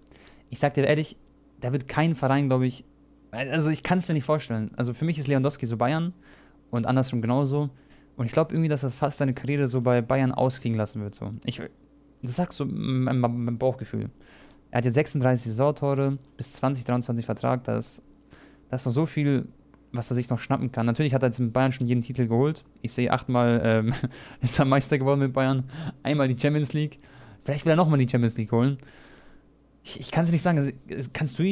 ich sag dir ehrlich, da wird kein Verein, glaube ich, also ich kann es mir nicht vorstellen. Also für mich ist Lewandowski so Bayern und andersrum genauso. Und ich glaube irgendwie, dass er fast seine Karriere so bei Bayern ausklingen lassen wird. So. Ich, das sagst so mein, mein Bauchgefühl. Er hat jetzt 36 Saisontore, bis 2023 Vertrag. Das, das ist noch so viel, was er sich noch schnappen kann. Natürlich hat er jetzt mit Bayern schon jeden Titel geholt. Ich sehe achtmal ähm, ist er Meister geworden mit Bayern. Einmal die Champions League. Vielleicht will er nochmal die Champions League holen. Ich, ich kann es nicht sagen. Also, kannst du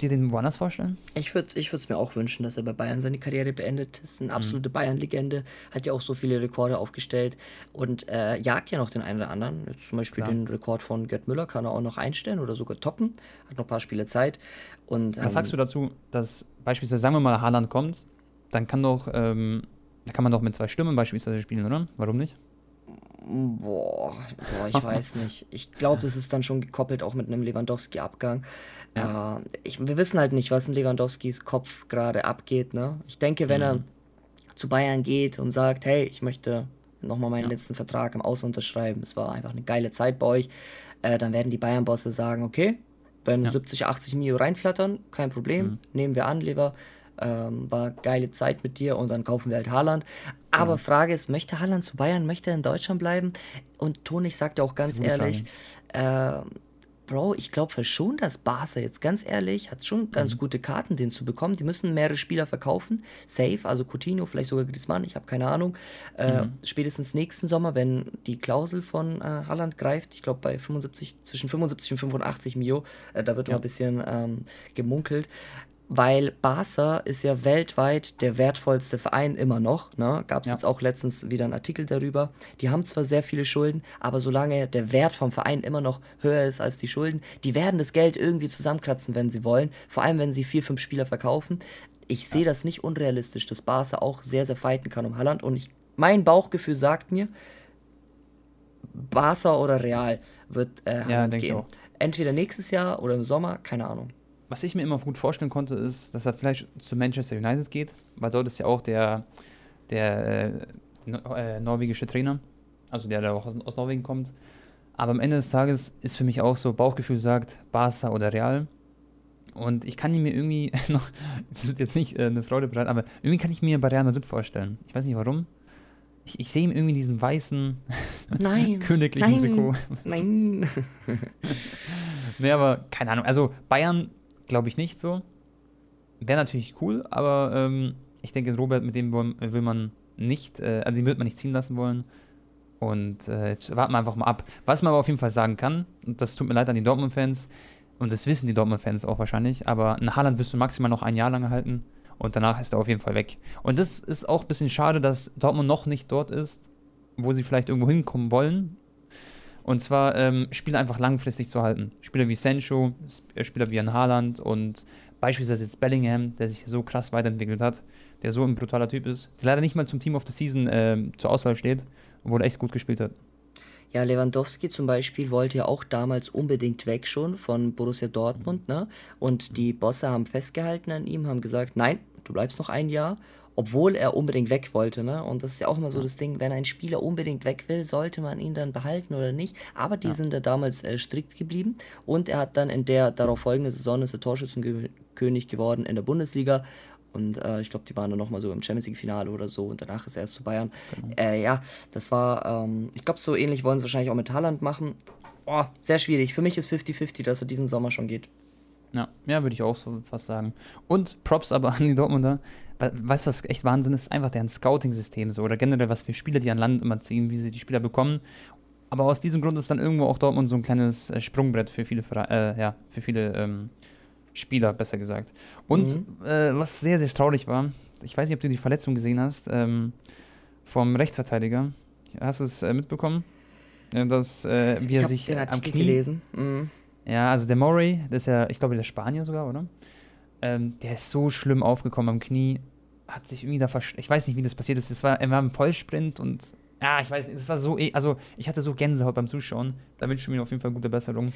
dir den woanders vorstellen? Ich würde es mir auch wünschen, dass er bei Bayern seine Karriere beendet. Ist eine mhm. absolute mhm. Bayern-Legende, hat ja auch so viele Rekorde aufgestellt und äh, jagt ja noch den einen oder anderen. Jetzt zum Beispiel Klar. den Rekord von Gerd Müller kann er auch noch einstellen oder sogar toppen. Hat noch ein paar Spiele Zeit. Und, Was ähm, sagst du dazu, dass beispielsweise, sagen wir mal, Haaland kommt, dann kann doch, ähm, da kann man doch mit zwei Stimmen beispielsweise spielen, oder? Warum nicht? Boah, boah, ich weiß nicht. Ich glaube, das ist dann schon gekoppelt auch mit einem Lewandowski-Abgang. Ja. Äh, wir wissen halt nicht, was in Lewandowskis Kopf gerade abgeht. Ne? Ich denke, wenn mhm. er zu Bayern geht und sagt, hey, ich möchte nochmal meinen ja. letzten Vertrag im Aus unterschreiben, es war einfach eine geile Zeit bei euch, äh, dann werden die Bayern-Bosse sagen, okay, wenn ja. 70, 80 Mio reinflattern, kein Problem, mhm. nehmen wir an, Lever, ähm, war geile Zeit mit dir und dann kaufen wir halt Haaland. Aber ja. Frage ist, möchte Haaland zu Bayern, möchte er in Deutschland bleiben? Und Toni sagt ja auch ganz ehrlich, äh, Bro, ich glaube schon, dass Barca jetzt ganz ehrlich hat schon ganz mhm. gute Karten, den zu bekommen. Die müssen mehrere Spieler verkaufen. Safe, also Coutinho, vielleicht sogar Griezmann, ich habe keine Ahnung. Äh, mhm. Spätestens nächsten Sommer, wenn die Klausel von äh, Haaland greift, ich glaube bei 75, zwischen 75 und 85 Mio, äh, da wird ja. noch ein bisschen ähm, gemunkelt weil Barca ist ja weltweit der wertvollste Verein immer noch. Ne? Gab es ja. jetzt auch letztens wieder einen Artikel darüber. Die haben zwar sehr viele Schulden, aber solange der Wert vom Verein immer noch höher ist als die Schulden, die werden das Geld irgendwie zusammenkratzen, wenn sie wollen. Vor allem, wenn sie vier, fünf Spieler verkaufen. Ich sehe das nicht unrealistisch, dass Barca auch sehr, sehr fighten kann um Holland. Und ich, mein Bauchgefühl sagt mir, Barca oder Real wird äh, ja, gehen. Entweder nächstes Jahr oder im Sommer, keine Ahnung was ich mir immer gut vorstellen konnte, ist, dass er vielleicht zu Manchester United geht, weil dort ist ja auch der, der äh, äh, norwegische Trainer, also der, der auch aus, aus, Norwegen kommt. Aber am Ende des Tages ist für mich auch so, Bauchgefühl sagt, Barca oder Real. Und ich kann ihn mir irgendwie noch, das wird jetzt nicht äh, eine Freude bereiten, aber irgendwie kann ich mir bei Real Madrid vorstellen. Ich weiß nicht warum. Ich, ich sehe ihm irgendwie diesen weißen, nein, königlichen nein, Trikot. Nein. nee, aber keine Ahnung. Also Bayern glaube ich nicht so. Wäre natürlich cool, aber ähm, ich denke, Robert, mit dem will man nicht, äh, also den wird man nicht ziehen lassen wollen. Und äh, jetzt warten wir einfach mal ab. Was man aber auf jeden Fall sagen kann, und das tut mir leid an die Dortmund-Fans, und das wissen die Dortmund-Fans auch wahrscheinlich, aber ein Haaland wirst du maximal noch ein Jahr lang halten und danach ist er auf jeden Fall weg. Und das ist auch ein bisschen schade, dass Dortmund noch nicht dort ist, wo sie vielleicht irgendwo hinkommen wollen. Und zwar ähm, Spieler einfach langfristig zu halten. Spieler wie Sancho, äh, Spieler wie ein Haaland und beispielsweise jetzt Bellingham, der sich so krass weiterentwickelt hat, der so ein brutaler Typ ist, der leider nicht mal zum Team of the Season äh, zur Auswahl steht, obwohl er echt gut gespielt hat. Ja, Lewandowski zum Beispiel wollte ja auch damals unbedingt weg schon von Borussia Dortmund, ne? Und die Bosse haben festgehalten an ihm, haben gesagt, nein, du bleibst noch ein Jahr. Obwohl er unbedingt weg wollte. Ne? Und das ist ja auch immer so das Ding, wenn ein Spieler unbedingt weg will, sollte man ihn dann behalten oder nicht. Aber die sind da damals äh, strikt geblieben und er hat dann in der darauf folgenden Saison ist er Torschützenkönig geworden in der Bundesliga. Und äh, ich glaube, die waren dann nochmal so im Champions League-Finale oder so und danach ist er erst zu Bayern. Genau. Äh, ja, das war, ähm, ich glaube, so ähnlich wollen sie wahrscheinlich auch mit Haaland machen. Oh, sehr schwierig. Für mich ist 50-50, dass er diesen Sommer schon geht. Ja, ja würde ich auch so fast sagen. Und Props aber an die Dortmunder. We- Weißt du, was echt Wahnsinn ist? Einfach deren Scouting-System so oder generell, was für Spieler die an Land immer ziehen, wie sie die Spieler bekommen. Aber aus diesem Grund ist dann irgendwo auch Dortmund so ein kleines äh, Sprungbrett für viele, äh, ja, für viele ähm, Spieler, besser gesagt. Und äh, was sehr, sehr traurig war, ich weiß nicht, ob du die Verletzung gesehen hast, ähm, vom Rechtsverteidiger. Hast du es äh, mitbekommen? Ja, dass, äh, wie er sich den äh, am Artikel Knie gelesen. Mhm. ja, also der Murray, das ist ja, ich glaube, der Spanier sogar, oder? Ähm, der ist so schlimm aufgekommen am Knie, hat sich irgendwie da versch Ich weiß nicht, wie das passiert ist. Das war, er war im Vollsprint und ja, ich weiß nicht, das war so, eh- also ich hatte so Gänsehaut beim Zuschauen. Da wünsche ich mir auf jeden Fall gute Besserung.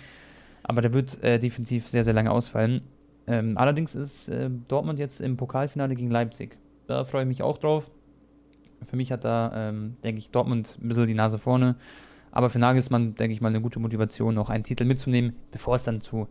Aber der wird äh, definitiv sehr, sehr lange ausfallen. Ähm, allerdings ist äh, Dortmund jetzt im Pokalfinale gegen Leipzig. Da freue ich mich auch drauf. Für mich hat da, ähm, denke ich, Dortmund ein bisschen die Nase vorne. Aber für Nagelsmann, denke ich mal, eine gute Motivation, noch einen Titel mitzunehmen, bevor es dann zu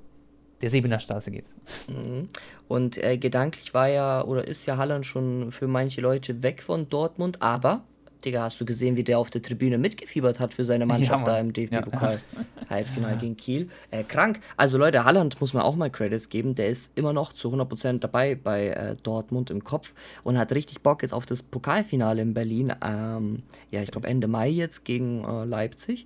der Sebener Straße geht. Mhm. Und äh, gedanklich war ja oder ist ja Haaland schon für manche Leute weg von Dortmund, aber, Digga, hast du gesehen, wie der auf der Tribüne mitgefiebert hat für seine Mannschaft Mann. da im DFB-Pokal? Halbfinale gegen Kiel. Äh, krank. Also Leute, Haaland muss man auch mal Credits geben. Der ist immer noch zu 100% dabei bei äh, Dortmund im Kopf und hat richtig Bock jetzt auf das Pokalfinale in Berlin. Ähm, ja, ich glaube Ende Mai jetzt gegen äh, Leipzig.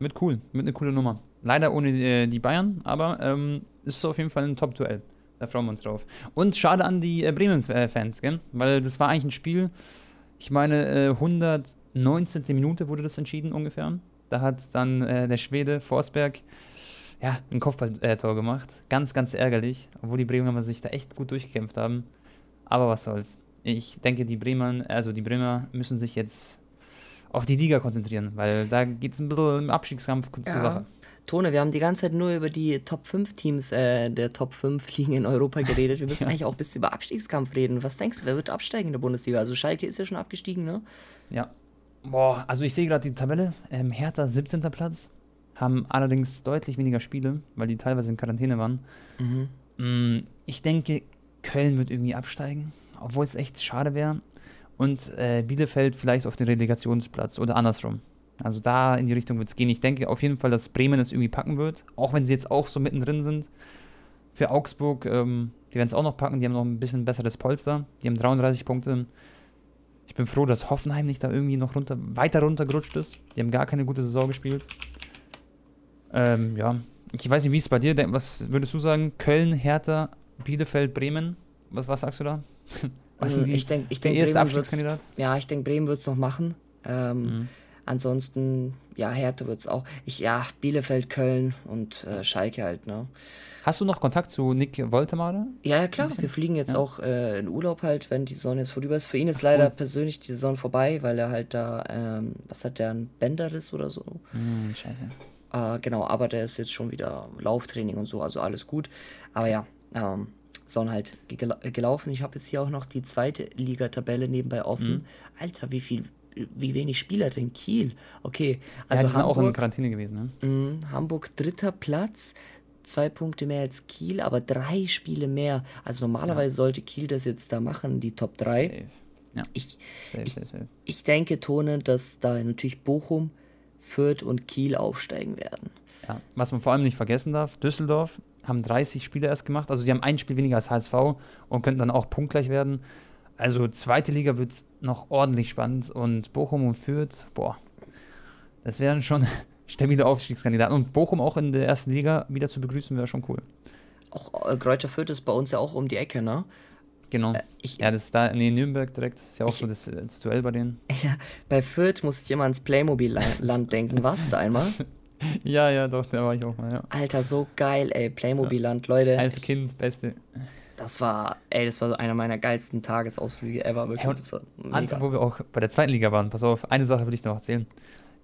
Wird cool, wird eine coole Nummer. Leider ohne äh, die Bayern, aber ähm, ist auf jeden Fall ein Top-Duell. Da freuen wir uns drauf. Und schade an die äh, Bremen-Fans, gell? Weil das war eigentlich ein Spiel, ich meine, äh, 119. Minute wurde das entschieden ungefähr. Da hat dann äh, der Schwede Forsberg ja, ein Kopfballtor gemacht. Ganz, ganz ärgerlich, obwohl die Bremer sich da echt gut durchgekämpft haben. Aber was soll's. Ich denke, die Bremer, also die Bremer müssen sich jetzt auf die Liga konzentrieren, weil da geht es ein bisschen im Abstiegskampf zur Ja. Sache. Tone, wir haben die ganze Zeit nur über die Top 5 Teams äh, der Top 5 Ligen in Europa geredet. Wir müssen eigentlich auch ein bisschen über Abstiegskampf reden. Was denkst du, wer wird absteigen in der Bundesliga? Also Schalke ist ja schon abgestiegen, ne? Ja. Boah, also ich sehe gerade die Tabelle. Ähm, Hertha 17. Platz. Haben allerdings deutlich weniger Spiele, weil die teilweise in Quarantäne waren. Mm, Ich denke, Köln wird irgendwie absteigen, obwohl es echt schade wäre. Und äh, Bielefeld vielleicht auf den Relegationsplatz oder andersrum. Also da in die Richtung wird es gehen. Ich denke auf jeden Fall, dass Bremen es irgendwie packen wird, auch wenn sie jetzt auch so mittendrin sind. Für Augsburg, ähm, die werden es auch noch packen, die haben noch ein bisschen besseres Polster. Die haben 33 Punkte. Ich bin froh, dass Hoffenheim nicht da irgendwie noch runter, weiter runtergerutscht ist. Die haben gar keine gute Saison gespielt. Ähm, ja, ich weiß nicht, wie es bei dir, was würdest du sagen? Köln, Hertha, Bielefeld, Bremen? Was, was sagst du da? Was Mm, die, ich denk- ich denk, Bremen wird's-? Ja, ich denke, Bremen wird es noch machen. Ähm, Mhm. Ansonsten, ja, Hertha wird es auch. Ich, ja, Bielefeld, Köln und äh, Schalke halt, ne? Hast du noch Kontakt zu Nick Woltemade? Ja, ja, klar. Wir fliegen jetzt Ja. auch äh, in Urlaub halt, wenn die Saison jetzt vorüber ist. Für ihn ist leider persönlich die Saison vorbei, weil er halt da, ähm, was hat der, ein Bänderriss oder so? Hm, scheiße. Äh, genau, aber der ist jetzt schon wieder Lauftraining und so, also alles gut. Aber ja, ähm, Son halt gel gelaufen. Ich habe jetzt hier auch noch die zweite Liga-Tabelle nebenbei offen. Mhm. Alter, wie viel, wie wenig Spieler denn Kiel? Okay, Also ja, die sind auch in Hamburg, Quarantäne gewesen, ne? mh, Hamburg dritter Platz, zwei Punkte mehr als Kiel, aber drei Spiele mehr. Also normalerweise sollte Kiel das jetzt da machen, die Top 3. Safe. Ja, Ich, safe, ich, safe, safe. ich denke, Tone, dass da natürlich Bochum, Fürth und Kiel aufsteigen werden. Ja, was man vor allem nicht vergessen darf, Düsseldorf haben 30 Spiele erst gemacht, also die haben ein Spiel weniger als HSV und könnten dann auch punktgleich werden. Also zweite Liga wird es noch ordentlich spannend und Bochum und Fürth, boah, das wären schon stabile Aufstiegskandidaten. Und Bochum auch in der ersten Liga wieder zu begrüßen, wäre schon cool. Auch äh, Greuther Fürth ist bei uns ja auch um die Ecke, ne? Genau. Ich, Ja, das ist da, nee, Nürnberg direkt, ist ja auch Ich- so das, das Duell bei denen. ja, bei Fürth muss immer ans Playmobil-Land denken. Warst du da einmal? Ja, ja, doch, da war ich auch mal, ja. Alter, so geil, ey. Playmobil-Land, Leute. Als Kind, beste. Das war, ey, das war so einer meiner geilsten Tagesausflüge ever, wirklich. Und das war mega. wo wir auch bei der zweiten Liga waren, pass auf, eine Sache will ich noch erzählen.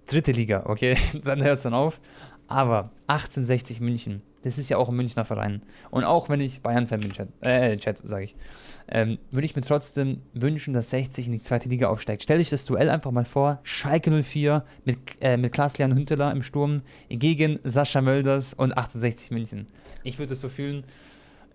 Dritte Liga, okay, dann hört es dann auf. Aber 1860 München, das ist ja auch ein Münchner Verein. Und auch wenn ich Bayern-Fan bin, Chat, äh, Chat sage ich, ähm, würde ich mir trotzdem wünschen, dass 60 in die zweite Liga aufsteigt. Stell dich das Duell einfach mal vor: Schalke 04 mit, äh, mit Klaas-Leon Hünteler im Sturm gegen Sascha Mölders und 1860 München. Ich würde es so fühlen.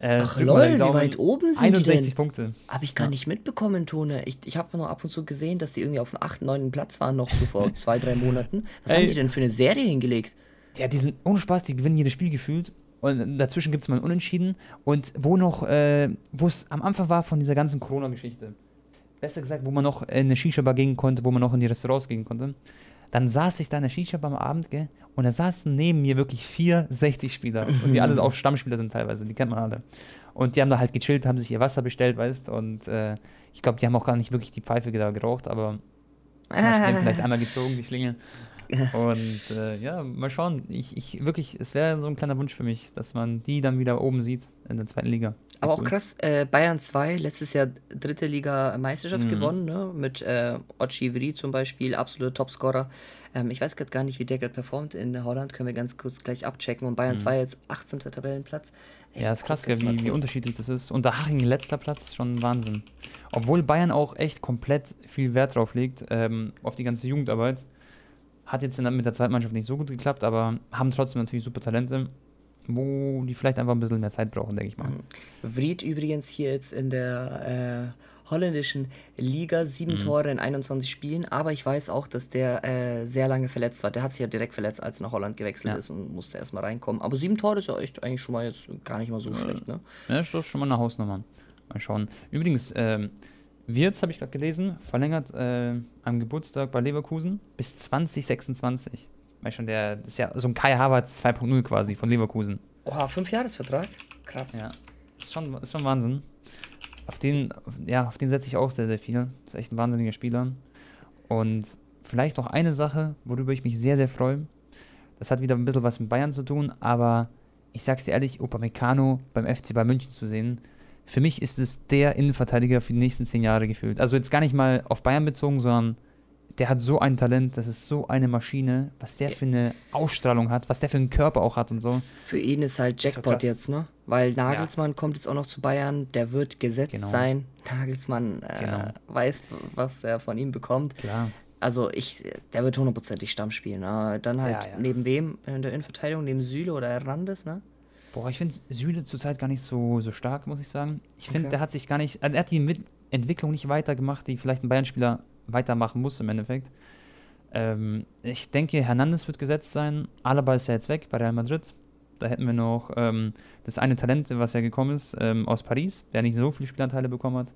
Äh, Ach lol, wie weit oben sind 61 die denn? Punkte. Habe ich gar ja. nicht mitbekommen, Tone. Ich, ich habe nur ab und zu gesehen, dass die irgendwie auf dem 8., 9. Platz waren, noch so vor zwei, drei Monaten. Was Ey. haben die denn für eine Serie hingelegt? Ja, die sind ohne Spaß, die gewinnen jedes Spiel gefühlt. Und dazwischen gibt es mal ein Unentschieden. Und wo noch, äh, wo es am Anfang war von dieser ganzen Corona-Geschichte, besser gesagt, wo man noch in eine Shisha-Bar gehen konnte, wo man noch in die Restaurants gehen konnte, dann saß ich da in der Shisha-Bar am Abend, gell, und da saßen neben mir wirklich vier 60-Spieler. Und die alle auch Stammspieler sind teilweise, die kennt man alle. Und die haben da halt gechillt, haben sich ihr Wasser bestellt, weißt Und äh, ich glaube, die haben auch gar nicht wirklich die Pfeife da geraucht, aber vielleicht einmal gezogen, die Schlinge. Und äh, ja, mal schauen. Ich, ich wirklich, es wäre so ein kleiner Wunsch für mich, dass man die dann wieder oben sieht in der zweiten Liga. Aber auch krass, äh, Bayern 2, letztes Jahr dritte Liga Meisterschaft mhm. gewonnen, ne? Mit äh, Ochi zum Beispiel, absoluter Topscorer. Ähm, ich weiß gerade gar nicht, wie der gerade performt in Holland, können wir ganz kurz gleich abchecken. Und Bayern mhm. 2 jetzt 18. Tabellenplatz. Ich ja, ist krass, wie, wie unterschiedlich das ist. Und der Haching letzter Platz, schon Wahnsinn. Obwohl Bayern auch echt komplett viel Wert drauf legt, ähm, auf die ganze Jugendarbeit. Hat jetzt mit der zweiten Mannschaft nicht so gut geklappt, aber haben trotzdem natürlich super Talente wo die vielleicht einfach ein bisschen mehr Zeit brauchen, denke ich mal. Vried übrigens hier jetzt in der äh, holländischen Liga, sieben mhm. Tore in 21 Spielen, aber ich weiß auch, dass der äh, sehr lange verletzt war. Der hat sich ja direkt verletzt, als er nach Holland gewechselt ja. ist und musste erstmal reinkommen. Aber sieben Tore ist ja echt eigentlich schon mal jetzt gar nicht mal so ja. schlecht, ne? Ja, das ist schon mal eine Hausnummer. Mal schauen. Übrigens, ähm, Wirtz, habe ich gerade gelesen, verlängert äh, am Geburtstag bei Leverkusen bis 2026. Weißt schon, der ist ja so ein Kai Havertz 2.0 quasi von Leverkusen. Oha, fünf Jahresvertrag? Krass. Ja, ist schon, ist schon Wahnsinn. Auf den, ja, auf den setze ich auch sehr, sehr viel. Ist echt ein wahnsinniger Spieler. Und vielleicht noch eine Sache, worüber ich mich sehr, sehr freue. Das hat wieder ein bisschen was mit Bayern zu tun, aber ich sag's dir ehrlich, Upamecano beim FC bei München zu sehen, für mich ist es der Innenverteidiger für die nächsten zehn Jahre gefühlt. Also jetzt gar nicht mal auf Bayern bezogen, sondern der hat so ein Talent, das ist so eine Maschine, was der für eine Ausstrahlung hat, was der für einen Körper auch hat und so. Für ihn ist halt Jackpot jetzt, ne? Weil Nagelsmann ja. kommt jetzt auch noch zu Bayern, der wird gesetzt genau. sein. Nagelsmann äh, genau. weiß, was er von ihm bekommt. Klar. Also ich, der wird hundertprozentig Stamm spielen. Ne? Dann halt ja, ja. neben wem in der Innenverteidigung? Neben Süle oder Hernandez, ne? Boah, ich finde Süle zurzeit gar nicht so, so stark, muss ich sagen. Ich finde, okay. der hat sich gar nicht, also er hat die Entwicklung nicht weitergemacht, die vielleicht ein Bayern-Spieler weitermachen muss im Endeffekt. Ähm, ich denke, Hernandez wird gesetzt sein. Alaba ist ja jetzt weg bei Real Madrid. Da hätten wir noch ähm, das eine Talent, was ja gekommen ist, ähm, aus Paris, der nicht so viele Spielanteile bekommen hat.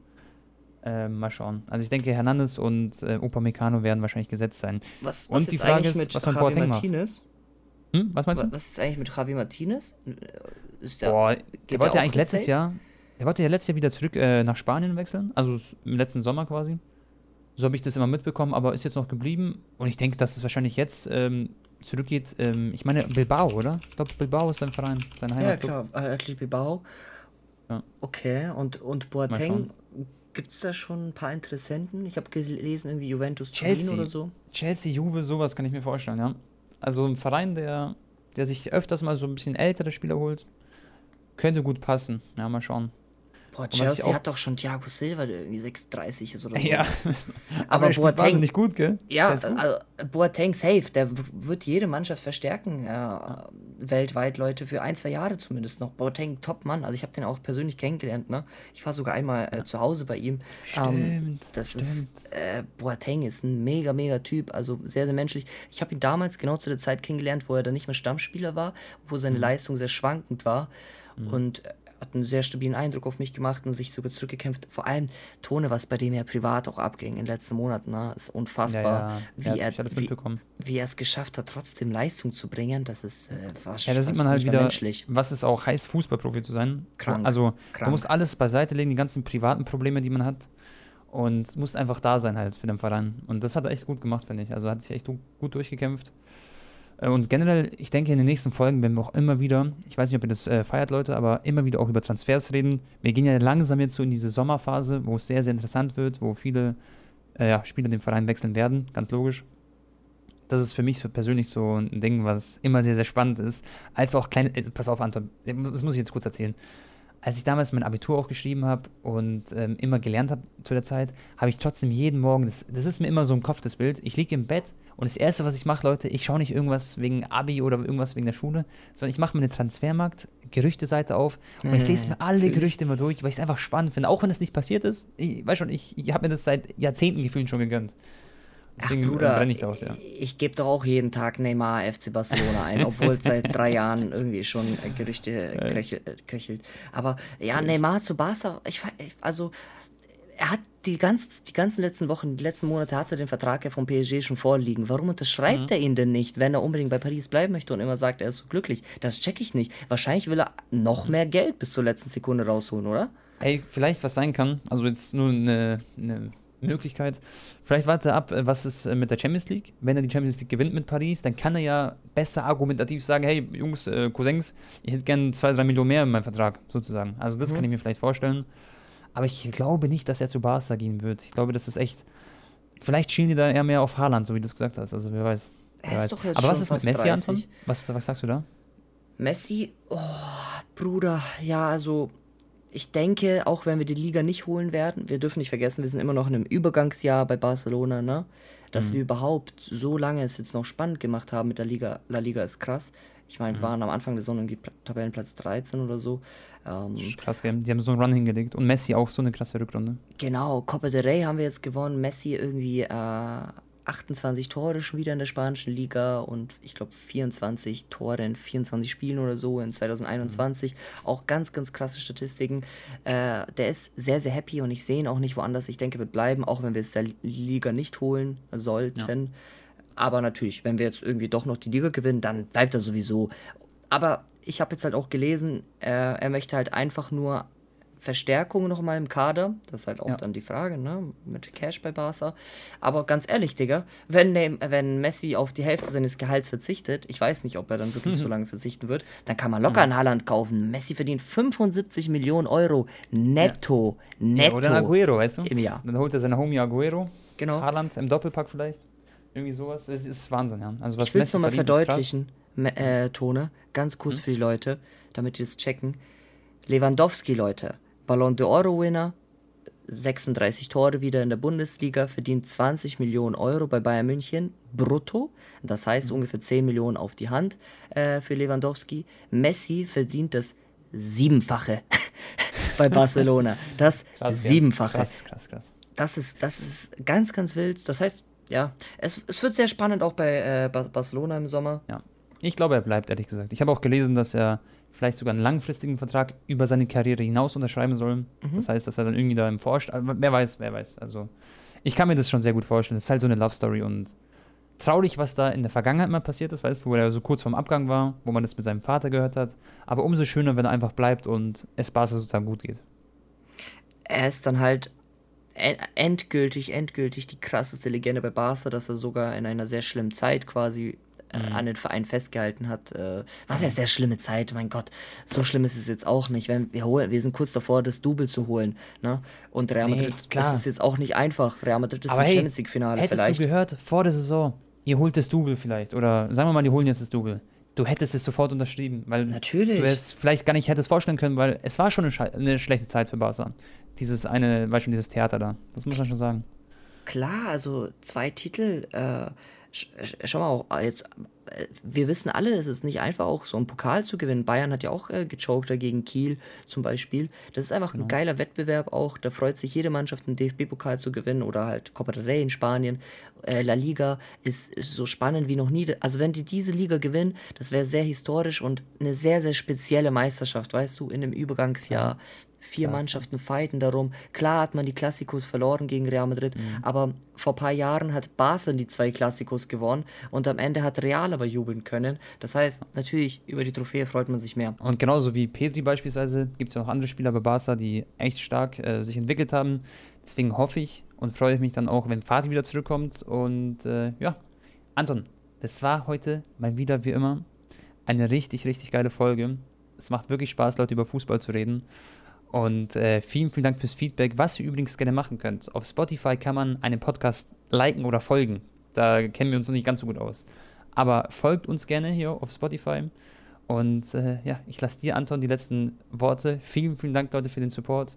Ähm, mal schauen. Also ich denke, Hernandez und äh, Meccano werden wahrscheinlich gesetzt sein. Was, was und die Frage ist, was von Boateng Martinez? macht. Hm? Was meinst du? Was ist eigentlich mit Javi Martinez? Ist der, Boah, der wollte ja eigentlich letztes safe? Jahr, der wollte ja letztes Jahr wieder zurück äh, nach Spanien wechseln, also im letzten Sommer quasi. So habe ich das immer mitbekommen, aber ist jetzt noch geblieben. Und ich denke, dass es wahrscheinlich jetzt ähm, zurückgeht. Ähm, ich meine, Bilbao, oder? Ich glaube, Bilbao ist sein Verein, sein Heimatclub. Ja, klar, Athletic Bilbao. Ja. Okay, und, und Boateng, gibt es da schon ein paar Interessenten? Ich habe gelesen, irgendwie Juventus Chelsea oder so. Chelsea, Juve, sowas kann ich mir vorstellen, ja. Also ein Verein, der, der sich öfters mal so ein bisschen ältere Spieler holt, könnte gut passen. Ja, mal schauen. Boah, Chelsea hat doch schon Thiago Silva, der irgendwie 6,30 ist oder so. Ja. aber, aber Boateng. nicht gut, gell? Ja, gut. also Boateng safe, der wird jede Mannschaft verstärken. Ja, weltweit, Leute, für ein, zwei Jahre zumindest noch. Boateng, Top-Mann. Also ich habe den auch persönlich kennengelernt, ne? Ich war sogar einmal äh, zu Hause bei ihm. Stimmt. Ähm, das stimmt. ist, äh, Boateng ist ein mega, mega Typ. Also sehr, sehr menschlich. Ich habe ihn damals genau zu der Zeit kennengelernt, wo er dann nicht mehr Stammspieler war, wo seine mhm. Leistung sehr schwankend war. Mhm. Und hat einen sehr stabilen Eindruck auf mich gemacht und sich sogar zurückgekämpft. Vor allem Tone, was bei dem ja privat auch abging in den letzten Monaten, ne? ist unfassbar, ja, ja. Wie, er, wie, wie, er es geschafft hat, trotzdem Leistung zu bringen. Das ist äh, fast, Ja, da sieht man halt wieder, menschlich. was es auch heißt, Fußballprofi zu sein. Krank, also krank. du musst alles beiseite legen, die ganzen privaten Probleme, die man hat. Und musst einfach da sein halt für den Verein. Und das hat er echt gut gemacht, finde ich. Also hat sich echt gut durchgekämpft. Äh, und generell, ich denke, in den nächsten Folgen werden wir auch immer wieder, ich weiß nicht, ob ihr das äh, feiert, Leute, aber immer wieder auch über Transfers reden. Wir gehen ja langsam jetzt so in diese Sommerphase, wo es sehr, sehr interessant wird, wo viele äh, ja, Spieler den Verein wechseln werden, ganz logisch. das ist für mich persönlich so ein Ding, was immer sehr, sehr spannend ist. Als auch kleine, äh, pass auf, Anton, das muss ich jetzt kurz erzählen. Als ich damals mein Abitur auch geschrieben habe und ähm, immer gelernt habe zu der Zeit, habe ich trotzdem jeden Morgen, das, das ist mir immer so im Kopf, das Bild, ich liege im Bett und das Erste, was ich mache, Leute, ich schaue nicht irgendwas wegen Abi oder irgendwas wegen der Schule, sondern ich mache mir eine Transfermarkt, Gerüchteseite auf und ich lese mir alle Gerüchte immer durch, weil ich es einfach spannend finde. Auch wenn es nicht passiert ist, ich weiß schon, ich, ich habe mir das seit Jahrzehnten gefühlt schon gegönnt. Deswegen Ach, Bruder, ich aus, ja. Ich gebe doch auch jeden Tag Neymar FC Barcelona ein, obwohl es seit drei Jahren irgendwie schon Gerüchte köchelt. Aber ja, Neymar zu Barca, ich, also er hat die, ganz, die ganzen letzten Wochen, die letzten Monate hat er den Vertrag ja vom PSG schon vorliegen. Warum unterschreibt mhm. er ihn denn nicht, wenn er unbedingt bei Paris bleiben möchte und immer sagt, er ist so glücklich? Das check ich nicht. Wahrscheinlich will er noch mehr Geld bis zur letzten Sekunde rausholen, oder? Ey, vielleicht was sein kann. Also jetzt nur eine, eine Möglichkeit. Vielleicht warte ab, äh, was ist äh, mit der Champions League. Wenn er die Champions League gewinnt mit Paris, dann kann er ja besser argumentativ sagen, hey Jungs, äh, Cousins, ich hätte gerne zwei, drei Millionen mehr in meinem Vertrag, sozusagen. Also das mhm. kann ich mir vielleicht vorstellen. Aber ich glaube nicht, dass er zu Barca gehen wird. Ich glaube, das ist echt. Vielleicht schielen die da eher mehr auf Haaland, so wie du es gesagt hast. Also wer weiß. Wer weiß. Aber was ist mit Messi, 30. Anton? Was, was sagst du da? Messi, oh, Bruder, ja, also ich denke, auch wenn wir die Liga nicht holen werden, wir dürfen nicht vergessen, wir sind immer noch in einem Übergangsjahr bei Barcelona, ne? Dass mhm. wir überhaupt so lange es jetzt noch spannend gemacht haben mit der Liga, La Liga ist krass. Ich meine, mhm. waren am Anfang der Saison irgendwie Tabellenplatz 13 oder so. Ähm, krass? Die haben so einen Run hingelegt. Und Messi auch so eine krasse Rückrunde. Genau, Copa del Rey haben wir jetzt gewonnen. Messi irgendwie äh, 28 Tore schon wieder in der spanischen Liga und ich glaube 24 Tore in 24 Spielen oder so in 2021. Mhm. Auch ganz, ganz krasse Statistiken. Äh, der ist sehr, sehr happy und ich sehe ihn auch nicht woanders. Ich denke, er wird bleiben, auch wenn wir es der Liga nicht holen sollten. Ja. Aber natürlich, wenn wir jetzt irgendwie doch noch die Liga gewinnen, dann bleibt er sowieso. Aber ich habe jetzt halt auch gelesen, äh, er möchte halt einfach nur Verstärkung noch mal im Kader. Das ist halt auch ja. dann die Frage, ne? Mit Cash bei Barca. Aber ganz ehrlich, Digga, wenn, wenn Messi auf die Hälfte seines Gehalts verzichtet, ich weiß nicht, ob er dann wirklich so lange verzichten wird, dann kann man locker mhm. einen Haaland kaufen. Messi verdient 75 Millionen Euro netto. Ja. Netto. Ja, oder ein Aguero, weißt du? Im Jahr. Dann holt er seine Homie Aguero. Genau. Haaland im Doppelpack vielleicht. Irgendwie sowas. Das ist Wahnsinn, ja. Also was ich will es nochmal verdeutlichen, äh, Tone, ganz kurz mhm. für die Leute, damit die das checken. Lewandowski, Leute, Ballon d'Oro-Winner, 36 Tore wieder in der Bundesliga, verdient 20 Millionen Euro bei Bayern München brutto. Das heißt mhm. ungefähr 10 Millionen auf die Hand äh, für Lewandowski. Messi verdient das Siebenfache bei Barcelona. Das krass, Siebenfache. Krass, krass, krass. Das ist, das ist ganz, ganz wild. Das heißt, ja, es, es wird sehr spannend auch bei äh, Barcelona im Sommer. Ja, ich glaube, er bleibt, ehrlich gesagt. Ich habe auch gelesen, dass er vielleicht sogar einen langfristigen Vertrag über seine Karriere hinaus unterschreiben soll. Mhm. Das heißt, dass er dann irgendwie da im Forscht. Wer weiß, wer weiß. Also, ich kann mir das schon sehr gut vorstellen. Es ist halt so eine Love Story und traurig, was da in der Vergangenheit mal passiert ist, weißt du, wo er so kurz vorm Abgang war, wo man das mit seinem Vater gehört hat. Aber umso schöner, wenn er einfach bleibt und es Barca sozusagen gut geht. Er ist dann halt endgültig, endgültig die krasseste Legende bei Barca, dass er sogar in einer sehr schlimmen Zeit quasi äh, mhm. an den Verein festgehalten hat. Äh, was ja sehr schlimme Zeit, mein Gott. So schlimm ist es jetzt auch nicht. Wir, holen, wir sind kurz davor, das Double zu holen. Ne? Und Real Madrid, nee, das ist jetzt auch nicht einfach. Real Madrid ist Aber im hey, Champions League-Finale hättest vielleicht. du gehört, vor der Saison, ihr holt das Double vielleicht. Oder sagen wir mal, die holen jetzt das Double du hättest es sofort unterschrieben, weil Natürlich. du es vielleicht gar nicht hättest vorstellen können, weil es war schon eine, eine schlechte Zeit für Barca. Dieses eine, weißt du, dieses Theater da. Das muss man schon sagen. Klar, also zwei Titel, äh, schau mal, auch äh, jetzt, äh, wir wissen alle, es ist nicht einfach, auch so einen Pokal zu gewinnen. Bayern hat ja auch äh, gechoked gegen Kiel zum Beispiel. Das ist einfach genau. ein geiler Wettbewerb auch. Da freut sich jede Mannschaft, einen DFB-Pokal zu gewinnen oder halt Copa del Rey in Spanien. Äh, La Liga ist, ist, so spannend wie noch nie. Also, wenn die diese Liga gewinnen, das wäre sehr historisch und eine sehr, sehr spezielle Meisterschaft, weißt du, in einem Übergangsjahr. Ja. Vier ja. Mannschaften fighten darum. Klar hat man die Klassikos verloren gegen Real Madrid, mhm. aber vor ein paar Jahren hat Barca die zwei Klassikos gewonnen und am Ende hat Real aber jubeln können. Das heißt, natürlich, über die Trophäe freut man sich mehr. Und genauso wie Pedri beispielsweise gibt es ja auch andere Spieler bei Barca, die echt stark äh, sich entwickelt haben. Deswegen hoffe ich und freue mich dann auch, wenn Fatih wieder zurückkommt. Und äh, ja, Anton, das war heute mal wieder wie immer eine richtig, richtig geile Folge. Es macht wirklich Spaß, Leute über Fußball zu reden. Und äh, vielen, vielen Dank fürs Feedback, was ihr übrigens gerne machen könnt. Auf Spotify kann man einen Podcast liken oder folgen. Da kennen wir uns noch nicht ganz so gut aus. Aber folgt uns gerne hier auf Spotify. Und äh, ja, ich lasse dir, Anton, die letzten Worte. Vielen, vielen Dank, Leute, für den Support.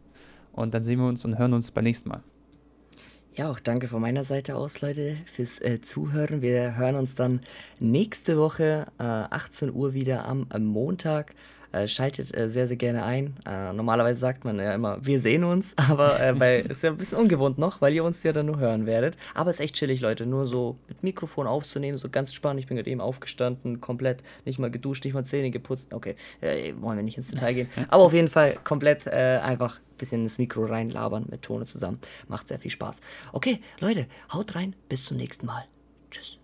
Und dann sehen wir uns und hören uns beim nächsten Mal. Ja, auch danke von meiner Seite aus, Leute, fürs äh, Zuhören. Wir hören uns dann nächste Woche, äh, 18 Uhr wieder am, am Montag. Äh, schaltet äh, sehr, sehr gerne ein. Äh, normalerweise sagt man ja immer, wir sehen uns, aber bei, ist ja ein bisschen ungewohnt noch, weil ihr uns ja dann nur hören werdet. Aber ist echt chillig, Leute, nur so mit Mikrofon aufzunehmen, so ganz spannend. Ich bin gerade eben aufgestanden, komplett nicht mal geduscht, nicht mal Zähne geputzt. Okay, wollen wir nicht ins Detail gehen. Aber auf jeden Fall komplett äh, einfach ein bisschen ins Mikro reinlabern mit Tone zusammen. Macht sehr viel Spaß. Okay, Leute, haut rein, bis zum nächsten Mal. Tschüss.